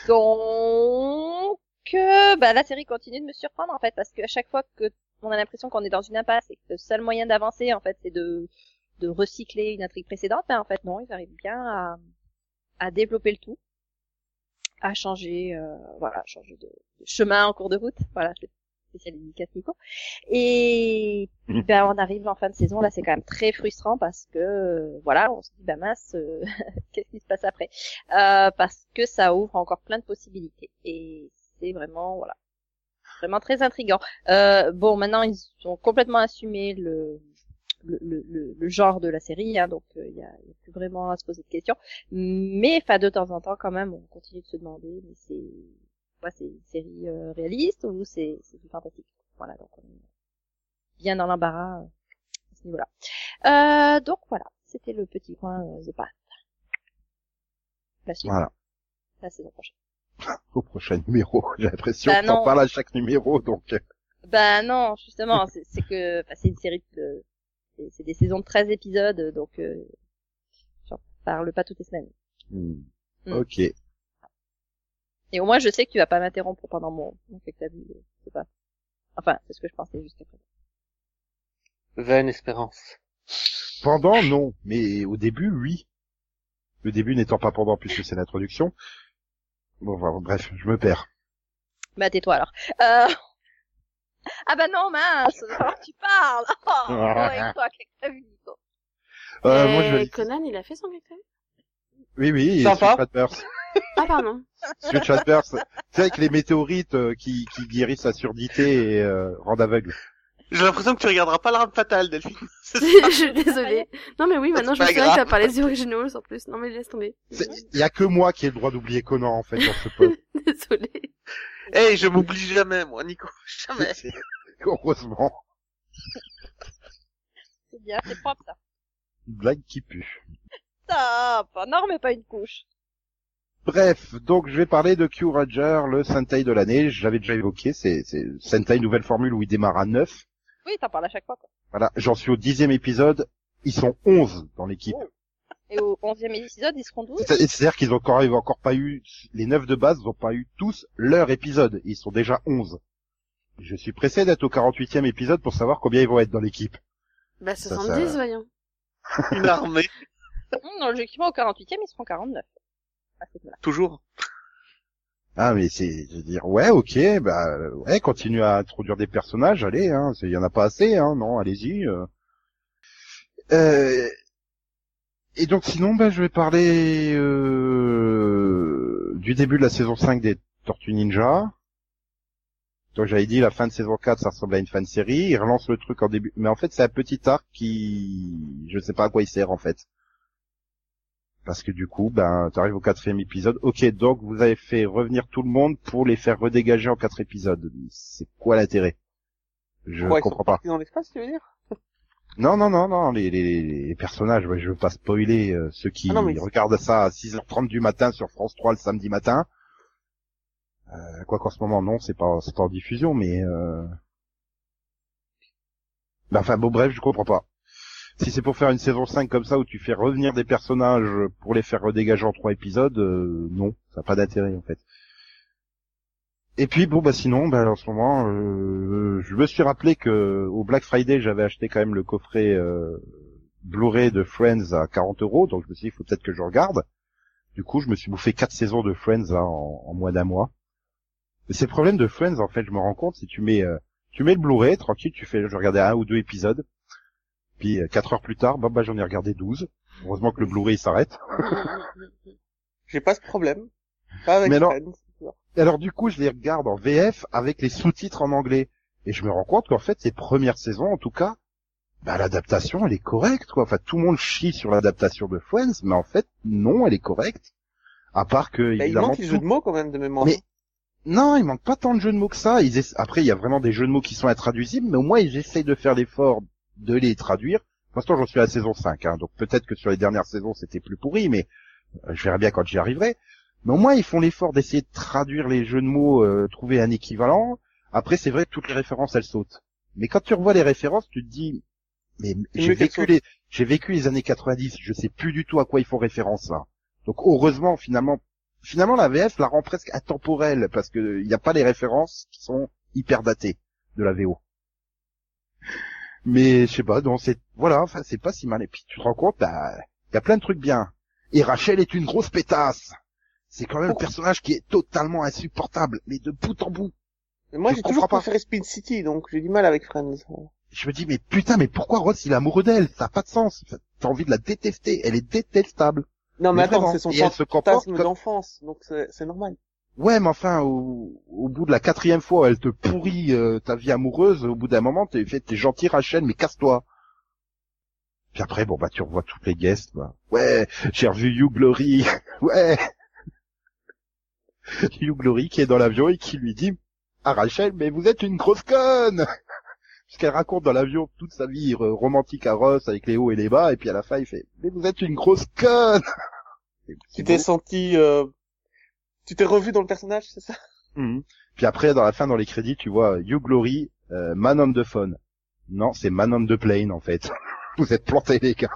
donc, que bah, la série continue de me surprendre en fait parce qu'à chaque fois que on a l'impression qu'on est dans une impasse et que le seul moyen d'avancer en fait c'est de de recycler une intrigue précédente, ben en fait non, ils arrivent bien à à développer le tout, à changer euh, voilà, changer de, de chemin en cours de route, voilà, c'est spécial indicatif Nico. Et Mhm. ben on arrive en fin de saison là, c'est quand même très frustrant parce que euh, voilà, on se dit bah mince, euh, qu'est-ce qui se passe après? Euh, Parce que ça ouvre encore plein de possibilités et c'est vraiment voilà vraiment très intriguant. Euh, bon, maintenant ils ont complètement assumé le le, le, le- genre de la série, hein, donc il y, a, y a plus vraiment à se poser de questions. Mais, enfin, de temps en temps, quand même, on continue de se demander, mais c'est, quoi, c'est une série euh, réaliste ou c'est c'est du fantastique? Voilà, donc on est bien dans l'embarras euh, à ce niveau-là. Euh, donc voilà, c'était le petit point euh, The Path. La suite, Voilà. la saison prochaine. Au prochain numéro. J'ai l'impression Bah non. parles à chaque numéro, donc. euh, Ben non, justement, c'est c'est que enfin, c'est une série de c'est- c'est des saisons de 13 épisodes, donc euh, j'en parle pas toutes les semaines. Hmm. Ok. Et au moins je sais que tu vas pas m'interrompre pendant mon, mon fait que t'as vu, euh, c'est pas. Enfin, c'est ce que je pensais jusqu'à présent. Vaine espérance. Pendant, non. Mais au début, oui. Le début n'étant pas pendant puisque c'est l'introduction. Bon, voilà, bref, je me perds. Bah tais-toi alors. Euh... Ah bah non mince, alors tu parles? Oh, avec toi, Nico? Euh, Et moi, je vais... Conan, il a fait son Gecko? Oui, oui, Sympa. sur Chatburst. Ah, pardon. Sur Chatburst. C'est avec les météorites euh, qui, qui guérissent la surdité et euh, rendent aveugle. J'ai l'impression que tu regarderas pas l'arme fatale, Delphine. Je suis désolée. Non, mais oui, maintenant, je me souviens que t'as parlé des originals en plus. Non, mais laisse tomber. Il y a que moi qui ai le droit d'oublier Conan, en fait, dans ce pod. Désolée. Hey, je m'oublie jamais, moi, Nico. Jamais. Heureusement. C'est bien, c'est propre ça. Une blague qui pue. Stop Non, mais pas une couche. Bref, donc je vais parler de Q Ranger, le Sentai de l'année. J'avais déjà évoqué, c'est c'est Sentai nouvelle formule où il démarre à 9. Oui, t'en parles à chaque fois quoi. Voilà, j'en suis au dixième épisode. Ils sont 11 dans l'équipe. Et au 11e épisode, ils seront 12 C'est- C'est-à-dire qu'ils ont encore, ils ont encore pas eu, les 9 de base, ils ont pas eu tous leur épisode. Ils sont déjà 11. Je suis pressé d'être au 48e épisode pour savoir combien ils vont être dans l'équipe. Bah, Ça, 70, ça- voyons. Une armée. Non, logiquement, au 48e, ils seront 49. À ce moment-là. Toujours. Ah mais c'est, je veux dire, ouais, ok, bah ouais, continue à introduire des personnages, allez, hein, il y en a pas assez, hein, non, allez-y. euh. Euh, et donc sinon, bah, je vais parler euh, du début de la saison 5 des Tortues Ninja. Donc j'avais dit la fin de saison 4, ça ressemble à une fin de série. Il relance le truc en début, mais en fait c'est un petit arc qui, je sais pas à quoi il sert en fait. Parce que du coup, ben, t'arrives au quatrième épisode. Ok, donc vous avez fait revenir tout le monde pour les faire redégager en quatre épisodes. C'est quoi l'intérêt? Je Quoi, ils comprends sont pas. dans l'espace, tu veux dire? Non, non, non, non, les, les, les personnages, ouais, je veux pas spoiler euh, ceux qui Ah non, regardent ça à 6h30 du matin sur France 3 le samedi matin. Euh, quoi qu'en ce moment, non, c'est pas, pas en diffusion, mais euh... ben, enfin, bon, bref, je comprends pas. Si c'est pour faire une saison 5 comme ça où tu fais revenir des personnages pour les faire redégager en trois épisodes, euh, non, ça n'a pas d'intérêt en fait. Et puis bon bah sinon, bah, en ce moment, euh, je me suis rappelé que au Black Friday j'avais acheté quand même le coffret euh, Blu-ray de Friends à 40 euros, donc je me suis dit il faut peut-être que je regarde. Du coup je me suis bouffé quatre saisons de Friends en, en moins d'un mois. C'est le problème de Friends en fait, je me rends compte, si tu mets euh, tu mets le Blu-ray tranquille, tu fais je regardais un ou deux épisodes. Puis euh, quatre heures plus tard, bah, bah j'en ai regardé 12. Heureusement que le Blu-ray il s'arrête. J'ai pas ce problème. Pas avec Mais non. Friends. Et alors du coup, je les regarde en VF avec les sous-titres en anglais. Et je me rends compte qu'en fait, ces premières saisons, en tout cas, bah, l'adaptation, elle est correcte, quoi. Enfin, tout le monde chie sur l'adaptation de Friends, mais en fait, non, elle est correcte. À part que, Bah, il évidemment, manque les jeux de mots quand même de mémoire. Mais- non, il manque pas tant de jeux de mots que ça. Ils essa- Après, il y a vraiment des jeux de mots qui sont intraduisibles, mais au moins, ils essayent de faire l'effort de les traduire. Pour l'instant, j'en suis à la saison 5, hein, donc peut-être que sur les dernières saisons, c'était plus pourri, mais euh, je verrai bien quand j'y arriverai. Mais au moins, ils font l'effort d'essayer de traduire les jeux de mots, euh, trouver un équivalent. Après, c'est vrai que toutes les références, elles sautent. Mais quand tu revois les références, tu te dis, mais j'ai vécu les, j'ai vécu les années 90, je sais plus du tout à quoi ils font référence là. Donc heureusement, finalement, finalement la VF la rend presque intemporelle parce que il n'y a pas les références qui sont hyper datées de la VO. Mais je sais pas, donc c'est voilà, enfin c'est pas si mal. Et puis tu te rends compte, bah, il y a plein de trucs bien. Et Rachel est une grosse pétasse. C'est quand même le personnage qui est totalement insupportable, mais de bout en bout. Mais moi, Je j'ai toujours pas. préféré Spin City, donc j'ai du mal avec Friends. Je me dis mais putain, mais pourquoi Ross il est amoureux d'elle? Ça a pas de sens. T'as envie de la détester. Elle est détestable. Non, mais, Mais attends, c'est son fantasme d'enfance, donc c'est c'est normal. Ouais, mais enfin, au, au bout de la quatrième fois, elle te pourrit euh, ta vie amoureuse. Au bout d'un moment, t'es fait, t'es gentil, Rachel, mais casse-toi. Puis après, bon bah, tu revois toutes les guests. Bah. Ouais, j'ai revu You Glory. ouais. You Glory qui est dans l'avion et qui lui dit à Rachel, mais vous êtes une grosse conne. Puisqu'elle raconte dans l'avion toute sa vie euh, romantique à Ross avec les hauts et les bas, et puis à la fin, il fait, mais vous êtes une grosse conne. Tu t'es senti, euh... tu t'es revu dans le personnage, c'est ça? Mhm. Puis après, dans la fin, dans les crédits, tu vois You Glory, euh, Man on the Phone. Non, c'est Man on the Plane, en fait. Vous êtes plantés, les gars.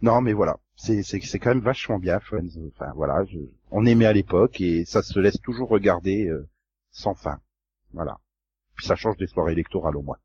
Non, mais voilà. C'est, c'est, c'est quand même vachement bien, Friends. Enfin, voilà. je- on aimait à l'époque et ça se laisse toujours regarder euh, sans fin. Voilà. Puis ça change des soirées électorales au moins.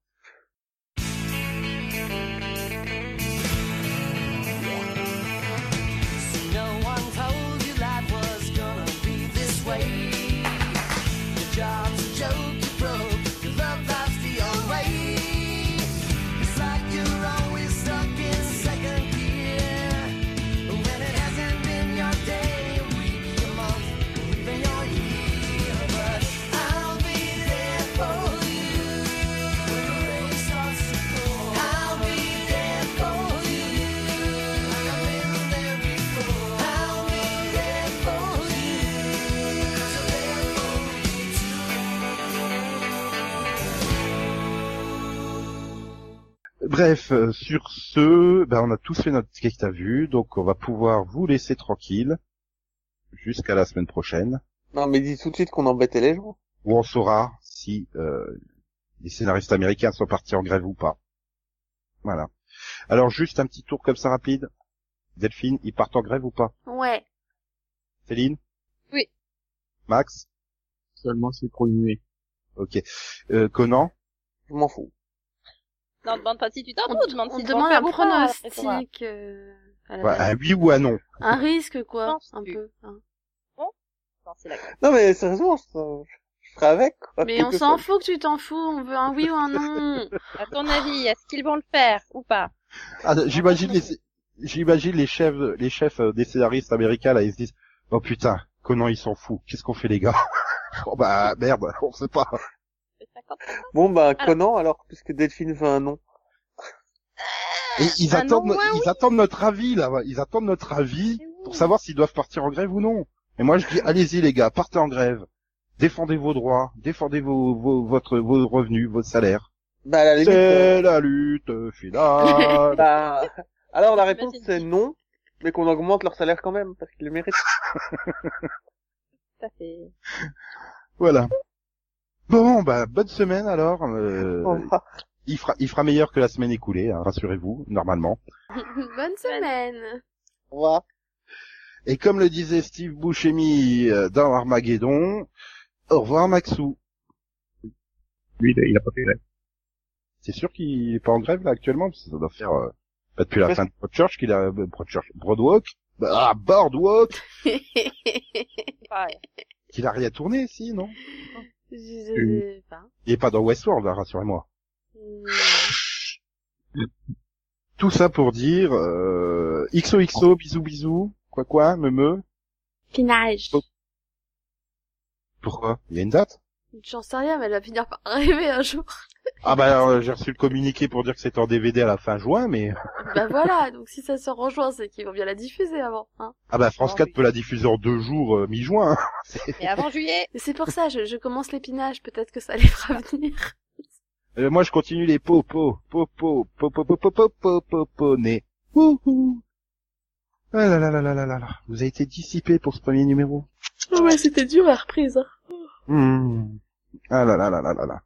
Bref, euh, sur ce, ben, on a tous fait notre quête à vue, donc on va pouvoir vous laisser tranquille jusqu'à la semaine prochaine. Non, mais dis tout de suite qu'on embêtait les gens. où on saura si euh, les scénaristes américains sont partis en grève ou pas. Voilà. Alors juste un petit tour comme ça rapide. Delphine, ils partent en grève ou pas? Ouais. Céline? Oui. Max? Seulement c'est trop muet. Ok. Euh, Conan? Je m'en fous. Non, demande pas si tu t'en On, fous, demande on si tu demande un pronostic. euh, à la Ouais, base. Un oui ou un non Un risque, quoi. pense Un plus. peu. hein. Non, c'est la grève. Non, mais sérieusement, je, ferai avec, quoi. Mais on s'en fout que tu t'en fous. On veut un oui ou un non. À ton avis, est-ce qu'ils vont le faire ou pas? Ah, J'imagine les j'imagine les chefs les chefs euh, des scénaristes américains là ils se disent oh putain Conan il s'en fout qu'est-ce qu'on fait les gars? Oh bah merde on sait pas C'est 50. Bon, bah, Alors. Conan, alors, puisque Delphine veut un nom. et ils Un attendent ils attendent notre avis là ils attendent notre avis pour savoir s'ils doivent partir en grève ou non. Et moi je dis allez-y les gars, partez en grève, défendez vos droits, défendez vos, vos votre vos revenus, vos salaires. Bah, la limite, C'est la lutte euh, finale. bah, alors la réponse c'est non, mais qu'on augmente leur salaire quand même, parce qu'ils le méritent. Ça fait... voilà. Bon bah bonne semaine alors. euh, il fera il fera meilleur que la semaine écoulée, hein, rassurez-vous normalement. Bonne semaine. Au revoir. Et comme le disait Steve Buscemi euh, dans Armageddon, au revoir Maxou. Lui, il a, il a pas fait grève. C'est sûr qu'il est pas en grève là actuellement parce que ça doit faire euh, pas depuis la Ouais. fin de Broadchurch qu'il a euh, Broadchurch, Broadwalk, bah, ah, Boardwalk, Ouais. qu'il a rien tourné si non. Il est pas dans Westworld, hein, rassurez-moi. Hmm. Tout ça pour dire euh, XOXO, bisous bisous, quoi quoi, me me. Pinage. Oh. Pourquoi? Il y a une date? J'en sais rien, mais elle va finir par arriver un jour. Ah bah alors, j'ai reçu le communiqué pour dire que c'était en DVD à la fin juin, mais bah voilà, donc si ça sort en juin, c'est qu'ils vont bien la diffuser avant. Hein. ah bah France Oh, 4 oui. peut la diffuser en deux jours euh, mi-juin. Et avant juillet, Et c'est pour ça, je, je commence l'épinage, peut-être que ça les fera venir. Euh, moi je continue les popos, popo, popo, popo, popo, popo, nez. Wouhou. Ah là là là là là là là. Vous avez été dissipé pour ce premier numéro. ouais, c'était dur la reprise. Hein. Hmm. Ah là là là là là là.